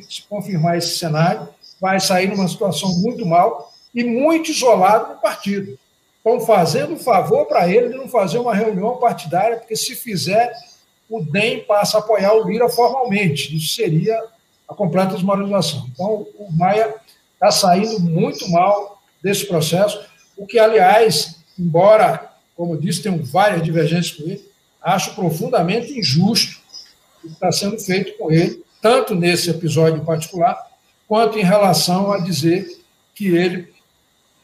se confirmar esse cenário, vai sair numa situação muito mal e muito isolado no partido. Estão fazendo um favor para ele de não fazer uma reunião partidária, porque se fizer, o DEM passa a apoiar o Lira formalmente. Isso seria a completa desmoralização. Então, o Maia está saindo muito mal desse processo, o que, aliás, embora, como disse, tenho várias divergências com ele, acho profundamente injusto o que está sendo feito com ele, tanto nesse episódio em particular, quanto em relação a dizer que ele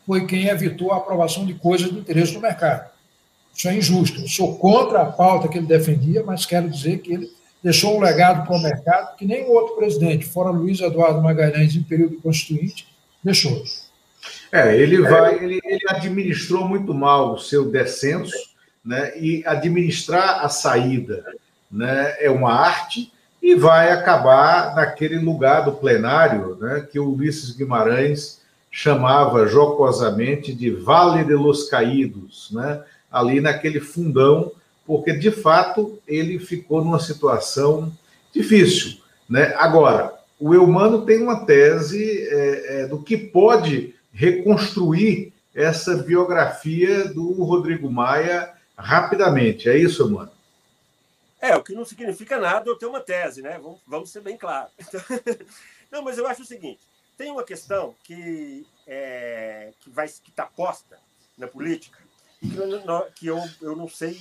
foi quem evitou a aprovação de coisas do interesse do mercado. Isso é injusto. Eu sou contra a pauta que ele defendia, mas quero dizer que ele deixou um legado para o mercado que nem outro presidente, fora Luiz Eduardo Magalhães, em período constituinte, deixou. É, ele vai, ele, ele administrou muito mal o seu descenso, né? E administrar a saída, né? É uma arte e vai acabar naquele lugar do plenário né, que o Ulisses Guimarães chamava jocosamente de Vale de los Caídos, né, ali naquele fundão, porque de fato ele ficou numa situação difícil. Né? Agora, o Eumano tem uma tese é, é, do que pode reconstruir essa biografia do Rodrigo Maia rapidamente. É isso, Eumano? É, o que não significa nada eu ter uma tese, né? Vamos, vamos ser bem claros. Não, mas eu acho o seguinte: tem uma questão que é, que vai que está posta na política que, eu, que eu, eu não sei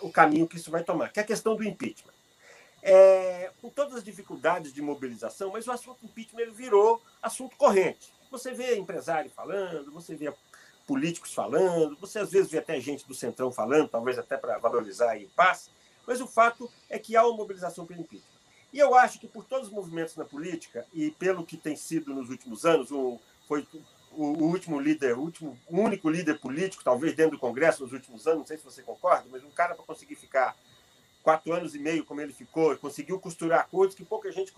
o caminho que isso vai tomar, que é a questão do impeachment. É, com todas as dificuldades de mobilização, mas o assunto impeachment ele virou assunto corrente. Você vê empresário falando, você vê políticos falando, você às vezes vê até gente do Centrão falando, talvez até para valorizar e paz, mas o fato é que há uma mobilização pelo impeachment. E eu acho que por todos os movimentos na política e pelo que tem sido nos últimos anos, o, foi o, último líder, o último, único líder político, talvez dentro do Congresso nos últimos anos, não sei se você concorda, mas um cara para conseguir ficar quatro anos e meio como ele ficou, conseguiu costurar coisas que pouca gente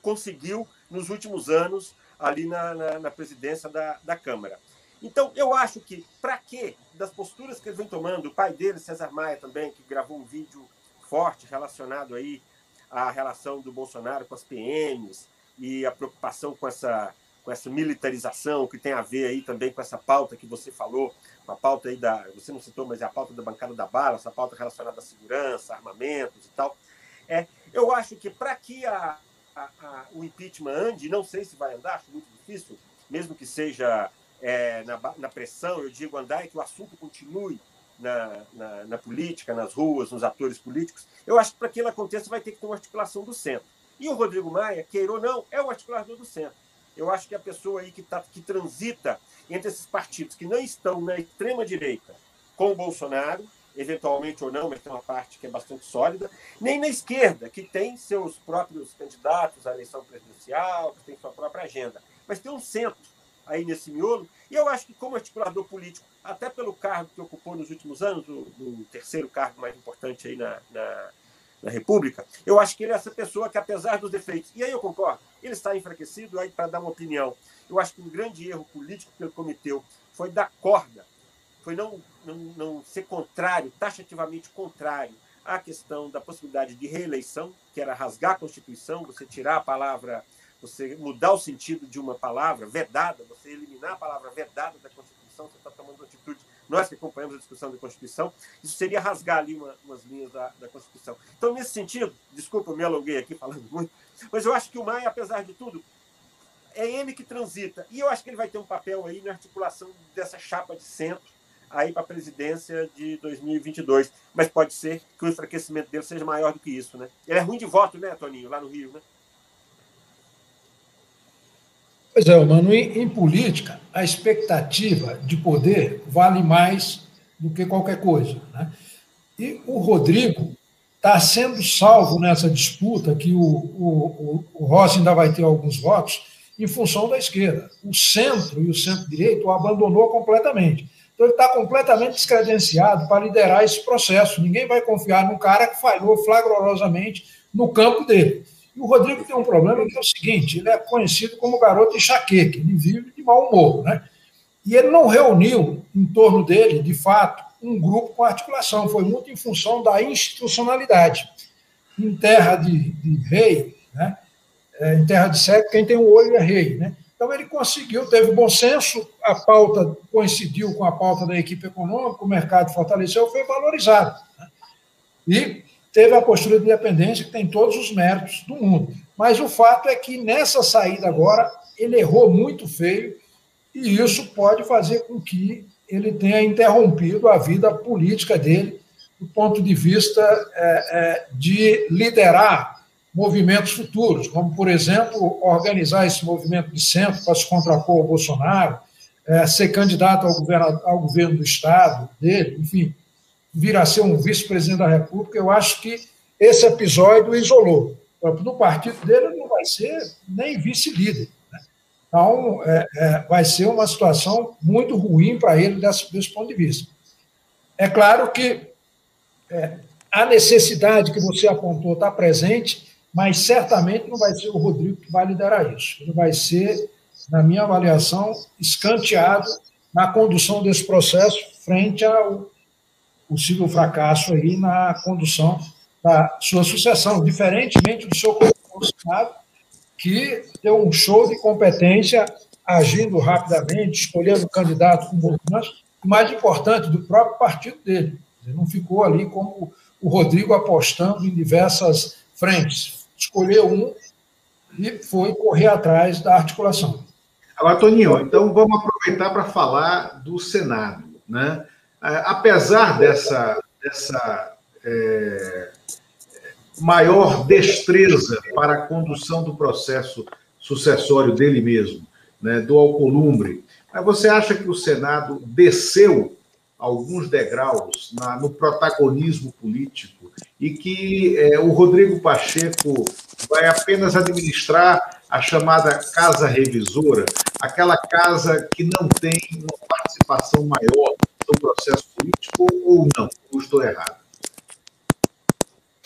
conseguiu nos últimos anos ali na, na, na presidência da, da Câmara. Então, eu acho que, para quê? Das posturas que ele vem tomando, o pai dele, César Maia, também, que gravou um vídeo forte relacionado aí à relação do Bolsonaro com as PMs e a preocupação com essa, com essa militarização, que tem a ver aí também com essa pauta que você falou, com a pauta aí da. Você não citou, mas é a pauta da bancada da bala, essa pauta relacionada à segurança, armamentos e tal. É, eu acho que para que a, a, a, o impeachment ande, não sei se vai andar, acho muito difícil, mesmo que seja é, na, na, pressão, eu digo andar e que o assunto continue na, na, na, política, nas ruas, nos atores políticos, eu acho que para que ele aconteça vai ter que ter uma articulação do centro. E o Rodrigo Maia, queira ou não, é o articulador do centro. Eu acho que a pessoa aí que, tá, que transita entre esses partidos que não estão na extrema-direita com o Bolsonaro, eventualmente ou não, mas tem uma parte que é bastante sólida, nem na esquerda, que tem seus próprios candidatos à eleição presidencial, que tem sua própria agenda. Mas tem um centro aí nesse miolo, e eu acho que como articulador político, até pelo cargo que ocupou nos últimos anos, o, o terceiro cargo mais importante aí na, na, na, República, eu acho que ele é essa pessoa que, apesar dos defeitos, e aí eu concordo, ele está enfraquecido, aí para dar uma opinião, eu acho que um grande erro político que ele cometeu foi dar corda, foi não, não, não ser contrário, taxativamente contrário à questão da possibilidade de reeleição, que era rasgar a Constituição, você tirar a palavra você mudar o sentido de uma palavra vedada, você eliminar a palavra vedada da Constituição, você está tomando atitude. Nós que acompanhamos a discussão da Constituição, isso seria rasgar ali uma, umas linhas da, da Constituição. Então, nesse sentido, desculpa, eu me alonguei aqui falando muito, mas eu acho que o Maia, apesar de tudo, é ele que transita. E eu acho que ele vai ter um papel aí na articulação dessa chapa de centro aí para a presidência de 2022. Mas pode ser que o enfraquecimento dele seja maior do que isso, né? Ele é ruim de voto, né, Toninho, lá no Rio, né? Pois é, mano, em, em política, a expectativa de poder vale mais do que qualquer coisa. Né? E o Rodrigo está sendo salvo nessa disputa, que o, o, o, o Rossi ainda vai ter alguns votos, em função da esquerda. O centro e o centro-direito o abandonou completamente. Então, ele está completamente descredenciado para liderar esse processo. Ninguém vai confiar num cara que falhou flagrosamente no campo dele. E o Rodrigo tem um problema que é o seguinte: ele é conhecido como garoto enxaqueca, ele vive de mau humor, né? E ele não reuniu em torno dele, de fato, um grupo com articulação, foi muito em função da institucionalidade. Em terra de, de rei, né? É, em terra de cego, quem tem um olho é rei, né? Então ele conseguiu, teve bom senso, a pauta coincidiu com a pauta da equipe econômica, o mercado fortaleceu, foi valorizado. Né? E teve a postura de independência, que tem todos os méritos do mundo. Mas o fato é que nessa saída agora, ele errou muito feio, e isso pode fazer com que ele tenha interrompido a vida política dele, do ponto de vista é, é, de liderar movimentos futuros, como, por exemplo, organizar esse movimento de centro para se contrapor ao Bolsonaro, é, ser candidato ao ao governo do Estado dele, enfim vir a ser um vice-presidente da República, eu acho que esse episódio isolou. No partido dele, ele não vai ser nem vice-líder. Né? Então, é, é, vai ser uma situação muito ruim para ele desse, desse, ponto de vista. É claro que é, a necessidade que você apontou está presente, mas certamente não vai ser o Rodrigo que vai liderar isso. Ele vai ser, na minha avaliação, escanteado na condução desse processo frente ao possível fracasso aí na condução da sua sucessão, diferentemente do seu Bolsonaro, que deu um show de competência, agindo rapidamente, escolhendo o candidato com Bolsonaro, o mais importante, do próprio partido dele. Ele não ficou ali como o Rodrigo apostando em diversas frentes. Escolheu um e foi correr atrás da articulação. Agora, Toninho, então vamos aproveitar para falar do Senado. Né? É, apesar dessa, dessa é, maior destreza para a condução do processo sucessório dele mesmo, né, do Alcolumbre, você acha que o Senado desceu alguns degraus na, no protagonismo político e que é, o Rodrigo Pacheco vai apenas administrar a chamada casa revisora, aquela casa que não tem uma participação maior no processo político ou não? Ou estou errado?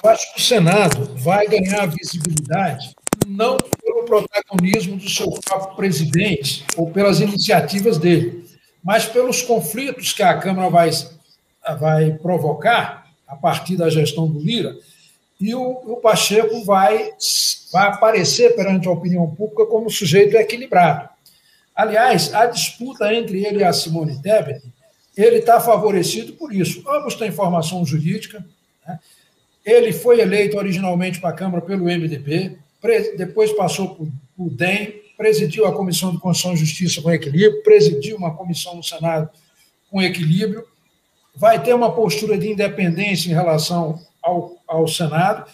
Eu acho que o Senado vai ganhar visibilidade não pelo protagonismo do seu próprio presidente ou pelas iniciativas dele, mas pelos conflitos que a Câmara vai, vai provocar a partir da gestão do Lira, e o, o Pacheco vai, vai aparecer perante a opinião pública como sujeito equilibrado. Aliás, a disputa entre ele e a Simone Tebet, ele está favorecido por isso. Ambos têm formação jurídica. Né? Ele foi eleito originalmente para a Câmara pelo MDB, depois passou por, por DEM, presidiu a Comissão de Constituição e Justiça com equilíbrio, presidiu uma comissão no Senado com equilíbrio, vai ter uma postura de independência em relação ao, ao Senado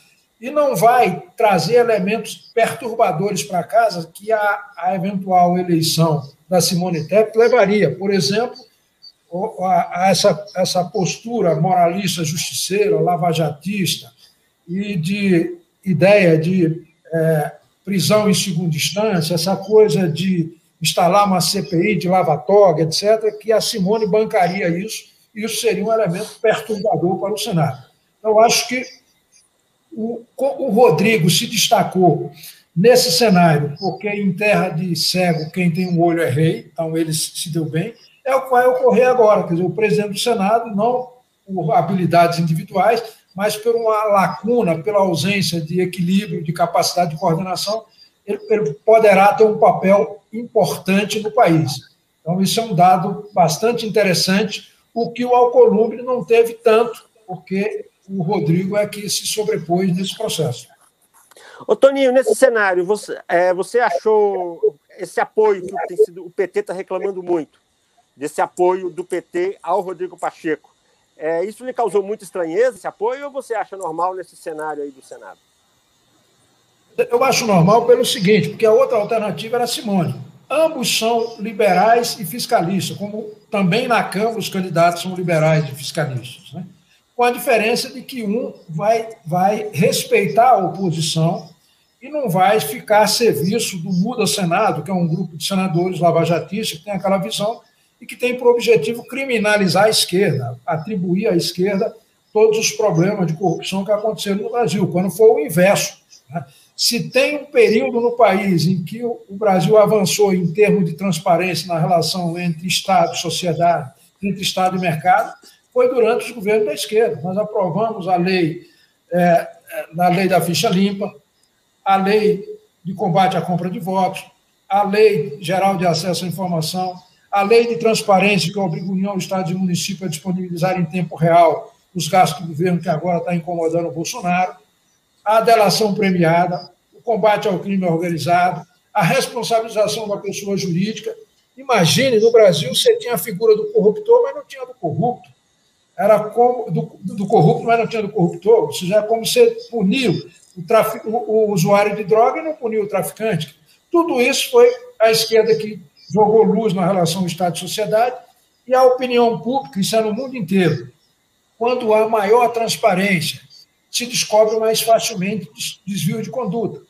e não vai trazer elementos perturbadores para casa que a, a eventual eleição da Simone Tebet levaria. Por exemplo, a, a essa, essa postura moralista, justiceira, lavajatista e de ideia de é, prisão em segunda instância, essa coisa de instalar uma CPI de lava-toga, etc., que a Simone bancaria isso, e isso seria um elemento perturbador para o Senado. Então, acho que o, o Rodrigo se destacou nesse cenário, porque em terra de cego, quem tem um olho é rei, então ele se deu bem, é o que vai ocorrer agora. Quer dizer, o presidente do Senado, não por habilidades individuais, mas por uma lacuna, pela ausência de equilíbrio, de capacidade de coordenação, ele, ele poderá ter um papel importante no país. Então, isso é um dado bastante interessante, o que o Alcolumbre não teve tanto, porque o Rodrigo é que se sobrepôs nesse processo. Ô, Toninho, nesse cenário, você, é, você achou esse apoio que tem sido, o PT está reclamando muito, desse apoio do PT ao Rodrigo Pacheco. É, isso lhe causou muita estranheza, esse apoio, ou você acha normal nesse cenário aí do Senado? Eu acho normal pelo seguinte, porque a outra alternativa era Simone. Ambos são liberais e fiscalistas, como também na Câmara os candidatos são liberais e fiscalistas. Né? Com a diferença de que um vai, vai respeitar a oposição e não vai ficar a serviço do Muda Senado, que é um grupo de senadores lavajatistas que tem aquela visão e que tem por objetivo criminalizar a esquerda, atribuir à esquerda todos os problemas de corrupção que aconteceram no Brasil, quando foi o inverso. Né? Se tem um período no país em que o Brasil avançou em termos de transparência na relação entre Estado e sociedade, entre Estado e mercado, foi durante os governos da esquerda. Nós aprovamos a lei, é, a lei da ficha limpa, a lei de combate à compra de votos, a lei geral de acesso à informação, a lei de transparência, que obriga a União, Estados e municípios a disponibilizar em tempo real os gastos do governo, que agora está incomodando o Bolsonaro, a delação premiada, o combate ao crime organizado, a responsabilização da pessoa jurídica. Imagine, no Brasil, você tinha a figura do corruptor, mas não tinha do corrupto. Era como do, do corrupto, mas não tinha do corruptor. Seja, é como você puniu o, trafic, o, o usuário de droga e não puniu o traficante. Tudo isso foi a esquerda que jogou luz na relação Estado e sociedade, e a opinião pública, isso é no mundo inteiro. Quando há maior transparência, se descobre mais facilmente desvio de conduta.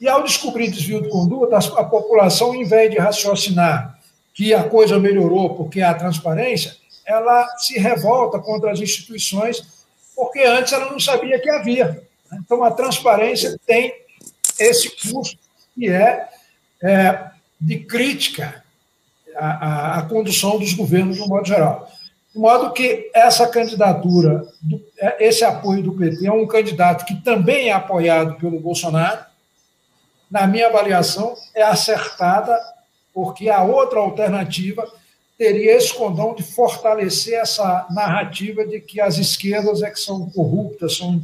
E ao descobrir desvio de conduta, a população, em vez de raciocinar que a coisa melhorou porque há transparência, ela se revolta contra as instituições, porque antes ela não sabia que havia. Então, a transparência tem esse custo que é, é de crítica à, à, à, condução dos governos, de um modo geral. De modo que essa candidatura, é, esse apoio do PT é um candidato que também é apoiado pelo Bolsonaro, na minha avaliação, é acertada, porque a outra alternativa teria esse condão de fortalecer essa narrativa de que as esquerdas é que são corruptas, são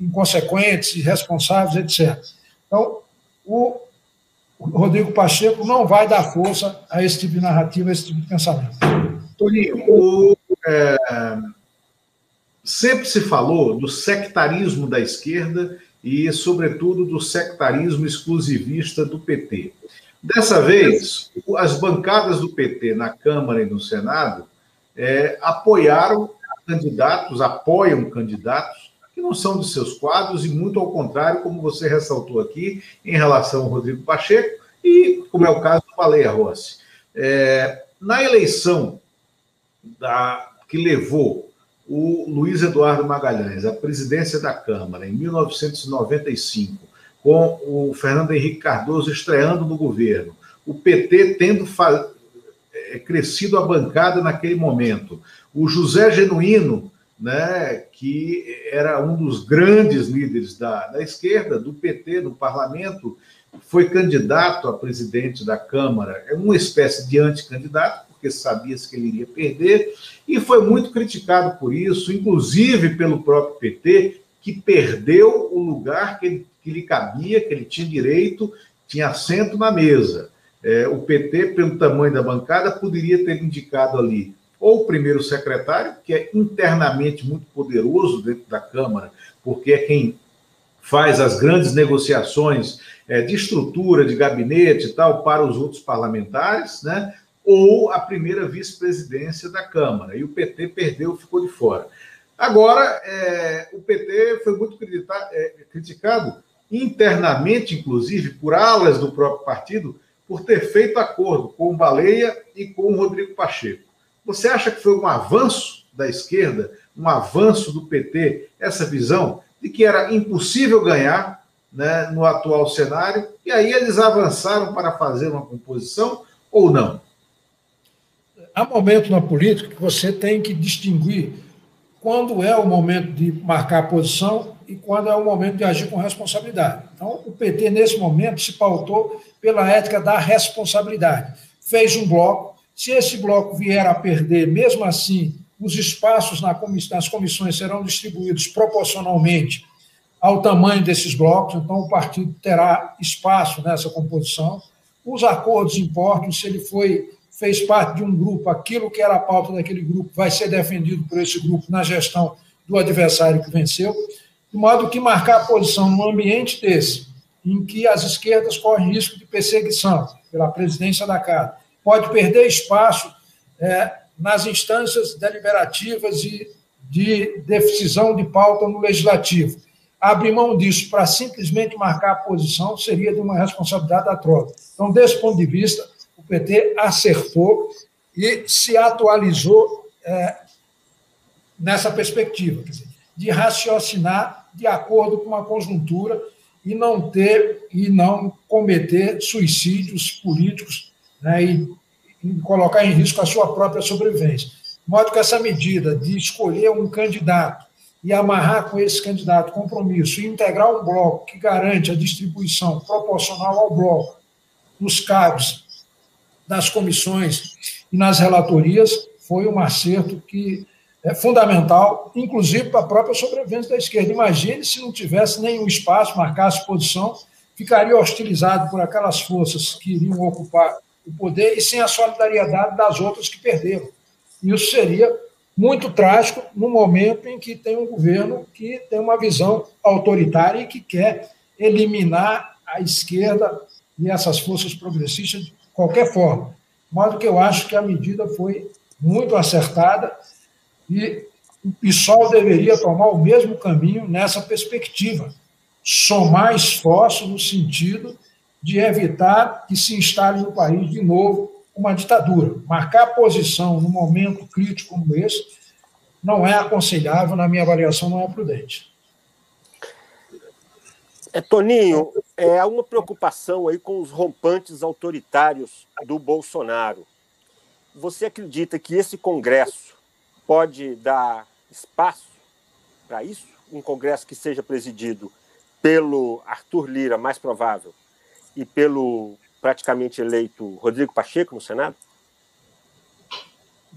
inconsequentes, irresponsáveis, etc. Então, o Rodrigo Pacheco não vai dar força a esse tipo de narrativa, a esse tipo de pensamento. Toninho, o, é, sempre se falou do sectarismo da esquerda e, sobretudo, do sectarismo exclusivista do PT. Dessa vez, as bancadas do PT na Câmara e no Senado é, apoiaram candidatos, apoiam candidatos que não são de seus quadros e, muito ao contrário, como você ressaltou aqui, em relação ao Rodrigo Pacheco e, como é o caso do Baleia Rossi. É, na eleição da, que levou o Luiz Eduardo Magalhães à presidência da Câmara em 1995, com o Fernando Henrique Cardoso estreando no governo, o PT tendo é, crescido a bancada naquele momento, o José Genuíno né, que era um dos grandes líderes da, da esquerda, do PT no parlamento, foi candidato a presidente da Câmara, é uma espécie de anticandidato, porque sabia-se que ele iria perder, e foi muito criticado por isso, inclusive pelo próprio PT, que perdeu o lugar que, ele, que lhe cabia, que ele tinha direito, tinha assento na mesa. É, o PT, pelo tamanho da bancada, poderia ter indicado ali ou o primeiro secretário, que é internamente muito poderoso dentro da Câmara, porque é quem faz as grandes negociações é, de estrutura, de gabinete e tal, para os outros parlamentares, né? ou a primeira vice-presidência da Câmara. E o PT perdeu, ficou de fora. Agora, é, o PT foi muito é, criticado internamente, inclusive, por alas do próprio partido, por ter feito acordo com o Baleia e com o Rodrigo Pacheco. Você acha que foi um avanço da esquerda, um avanço do PT, essa visão de que era impossível ganhar né, no atual cenário, e aí eles avançaram para fazer uma composição ou não? Há momento na política que você tem que distinguir quando é o momento de marcar a posição e quando é o momento de agir com responsabilidade. Então, o PT, nesse momento, se pautou pela ética da responsabilidade. Fez um bloco, se esse bloco vier a perder, mesmo assim, os espaços nas comissões serão distribuídos proporcionalmente ao tamanho desses blocos, então o partido terá espaço nessa composição. Os acordos importam, se ele foi fez parte de um grupo, aquilo que era a pauta daquele grupo vai ser defendido por esse grupo na gestão do adversário que venceu, de modo que marcar a posição num ambiente desse, em que as esquerdas correm risco de perseguição pela presidência da Casa, pode perder espaço é, nas instâncias deliberativas e de decisão de pauta no legislativo. Abrir mão disso para simplesmente marcar a posição seria de uma responsabilidade da troca. Então, desse ponto de vista, o PT acertou e se atualizou é, nessa perspectiva, dizer, de raciocinar de acordo com a conjuntura e não ter e não cometer suicídios políticos né, e colocar em risco a sua própria sobrevivência. De modo que essa medida de escolher um candidato e amarrar com esse candidato compromisso e integrar um bloco que garante a distribuição proporcional ao bloco nos cargos das comissões e nas relatorias foi um acerto que é fundamental, inclusive para a própria sobrevivência da esquerda. Imagine se não tivesse nenhum espaço, marcasse posição, ficaria hostilizado por aquelas forças que iriam ocupar o poder e sem a solidariedade das outras que perderam. Isso seria muito trágico no momento em que tem um governo que tem uma visão autoritária e que quer eliminar a esquerda e essas forças progressistas de qualquer forma. De modo que eu acho que a medida foi muito acertada e o PSOL deveria tomar o mesmo caminho nessa perspectiva, somar esforços no sentido de evitar que se instale no país de novo uma ditadura. Marcar posição num momento crítico como esse não é aconselhável, na minha avaliação, não é prudente. É, Toninho, é uma preocupação aí com os rompantes autoritários do Bolsonaro. Você acredita que esse Congresso pode dar espaço para isso? Um Congresso que seja presidido pelo Arthur Lira, mais provável, e pelo praticamente eleito Rodrigo Pacheco no Senado?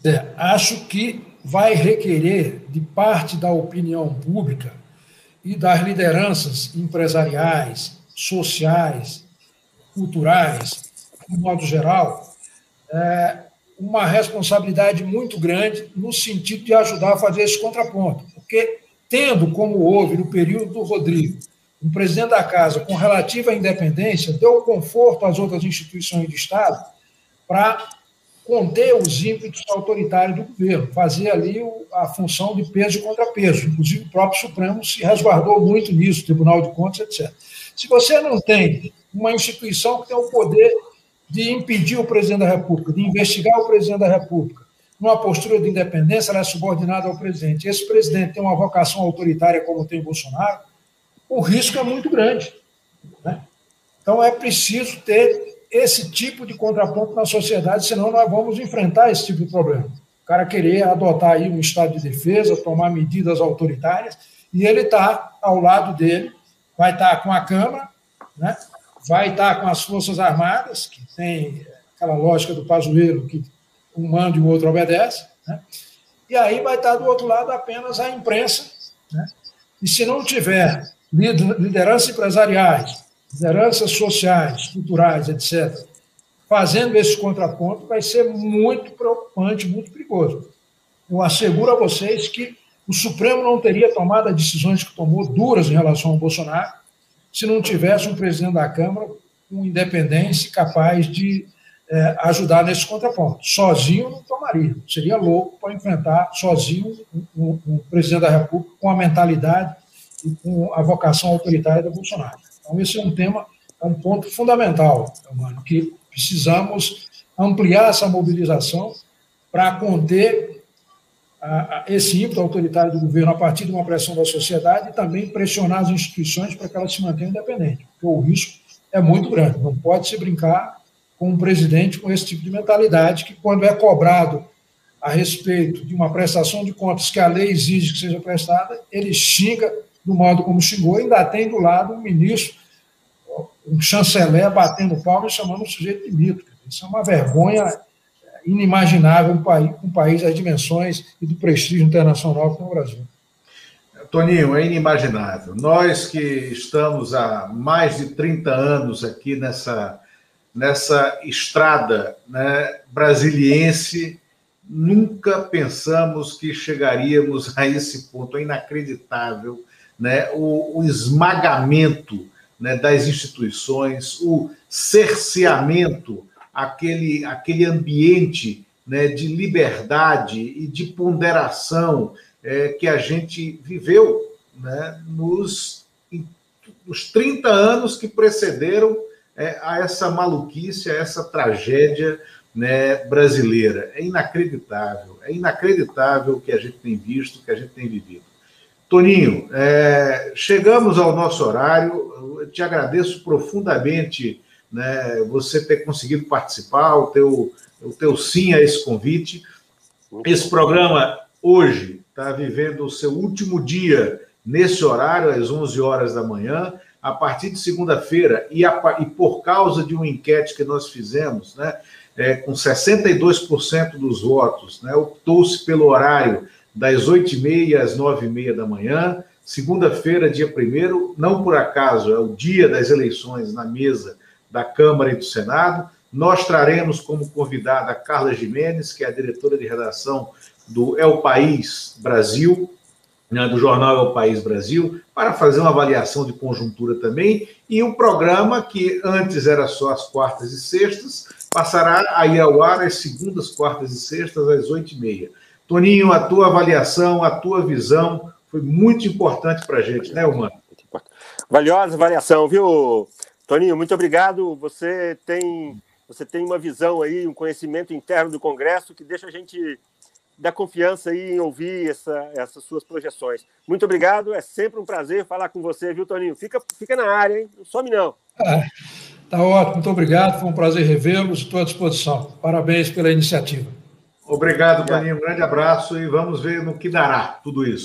É, acho que vai requerer de parte da opinião pública e das lideranças empresariais, sociais, culturais, de modo geral, é, uma responsabilidade muito grande no sentido de ajudar a fazer esse contraponto. Porque, tendo como houve no período do Rodrigo, um presidente da casa com relativa independência deu conforto às outras instituições de Estado para conter os ímpetos autoritários do governo, fazer ali a função de peso e contrapeso. Inclusive, o próprio Supremo se resguardou muito nisso, Tribunal de Contas, etc. Se você não tem uma instituição que tem o poder de impedir o presidente da República, de investigar o presidente da República, numa postura de independência, ela é subordinada ao presidente. Esse presidente tem uma vocação autoritária como tem Bolsonaro, o risco é muito grande. Né? Então, é preciso ter esse tipo de contraponto na sociedade, senão nós vamos enfrentar esse tipo de problema. O cara querer adotar aí um estado de defesa, tomar medidas autoritárias, e ele está ao lado dele, vai estar tá com a Câmara, né? Vai estar com as Forças Armadas, que tem aquela lógica do pazueiro que um manda e o outro obedece, né? e aí vai estar do outro lado apenas a imprensa. Né? E se não tiver lideranças empresariais, lideranças sociais, culturais, etc., fazendo esse contraponto, vai ser muito preocupante, muito perigoso. Eu asseguro a vocês que o Supremo não teria tomado as decisões que tomou, duras em relação ao Bolsonaro, se não tivesse um presidente da Câmara com independência capaz de é, ajudar nesse contraponto. Sozinho não tomaria. Seria louco para enfrentar sozinho um, um, presidente da República com a mentalidade e com a vocação autoritária do Bolsonaro. Então, esse é um tema, é um ponto fundamental, mano, que precisamos ampliar essa mobilização para conter esse ímpeto autoritário do governo a partir de uma pressão da sociedade e também pressionar as instituições para que elas se mantenham independentes, porque o risco é muito grande. Não pode se brincar com um presidente com esse tipo de mentalidade que, quando é cobrado a respeito de uma prestação de contas que a lei exige que seja prestada, ele xinga do modo como xingou, ainda tem do lado um ministro, um chanceler batendo palma e chamando o sujeito de mito. Isso é uma vergonha inimaginável um país, um país das dimensões e do prestígio internacional como o Brasil. Toninho, é inimaginável. Nós que estamos há mais de 30 anos aqui nessa, nessa estrada né, brasiliense, nunca pensamos que chegaríamos a esse ponto. É inacreditável né, o, o esmagamento né, das instituições, o cerceamento, aquele, aquele ambiente né, de liberdade e de ponderação é, que a gente viveu né, nos, nos 30 anos que precederam é, a essa maluquice, a essa tragédia né, brasileira. É inacreditável, é inacreditável o que a gente tem visto, o que a gente tem vivido. Toninho, é, chegamos ao nosso horário. Eu te agradeço profundamente né, você ter conseguido participar, o teu, o teu sim a esse convite. Esse programa hoje está vivendo o seu último dia nesse horário, às 11 horas da manhã. A partir de segunda-feira, e, e, por causa de uma enquete que nós fizemos, né, é, com 62% dos votos, né, optou-se pelo horário das 8h30 às 9h30 da manhã. Segunda-feira, dia 1 não por acaso, é o dia das eleições na mesa da Câmara e do Senado. Nós traremos como convidada a Carla Jimenez, que é a diretora de redação do El País Brasil, né, do jornal El País Brasil, para fazer uma avaliação de conjuntura também. E o programa, que antes era só às quartas e sextas, passará a ir ao ar às segundas, quartas e sextas, às oito e meia. Toninho, a tua avaliação, a tua visão foi muito importante para a gente, né, Humano? Valiosa avaliação, viu, Toninho? Muito obrigado. Você tem, você tem uma visão aí, um conhecimento interno do Congresso que deixa a gente dar confiança aí em ouvir essa, essas suas projeções. Muito obrigado, é sempre um prazer falar com você, viu, Toninho? Fica, fica na área, hein? Não some não. Ah, tá ótimo, muito obrigado, foi um prazer revê-los, estou à disposição. Parabéns pela iniciativa. Obrigado, Toninho. Um grande abraço e vamos ver no que dará tudo isso.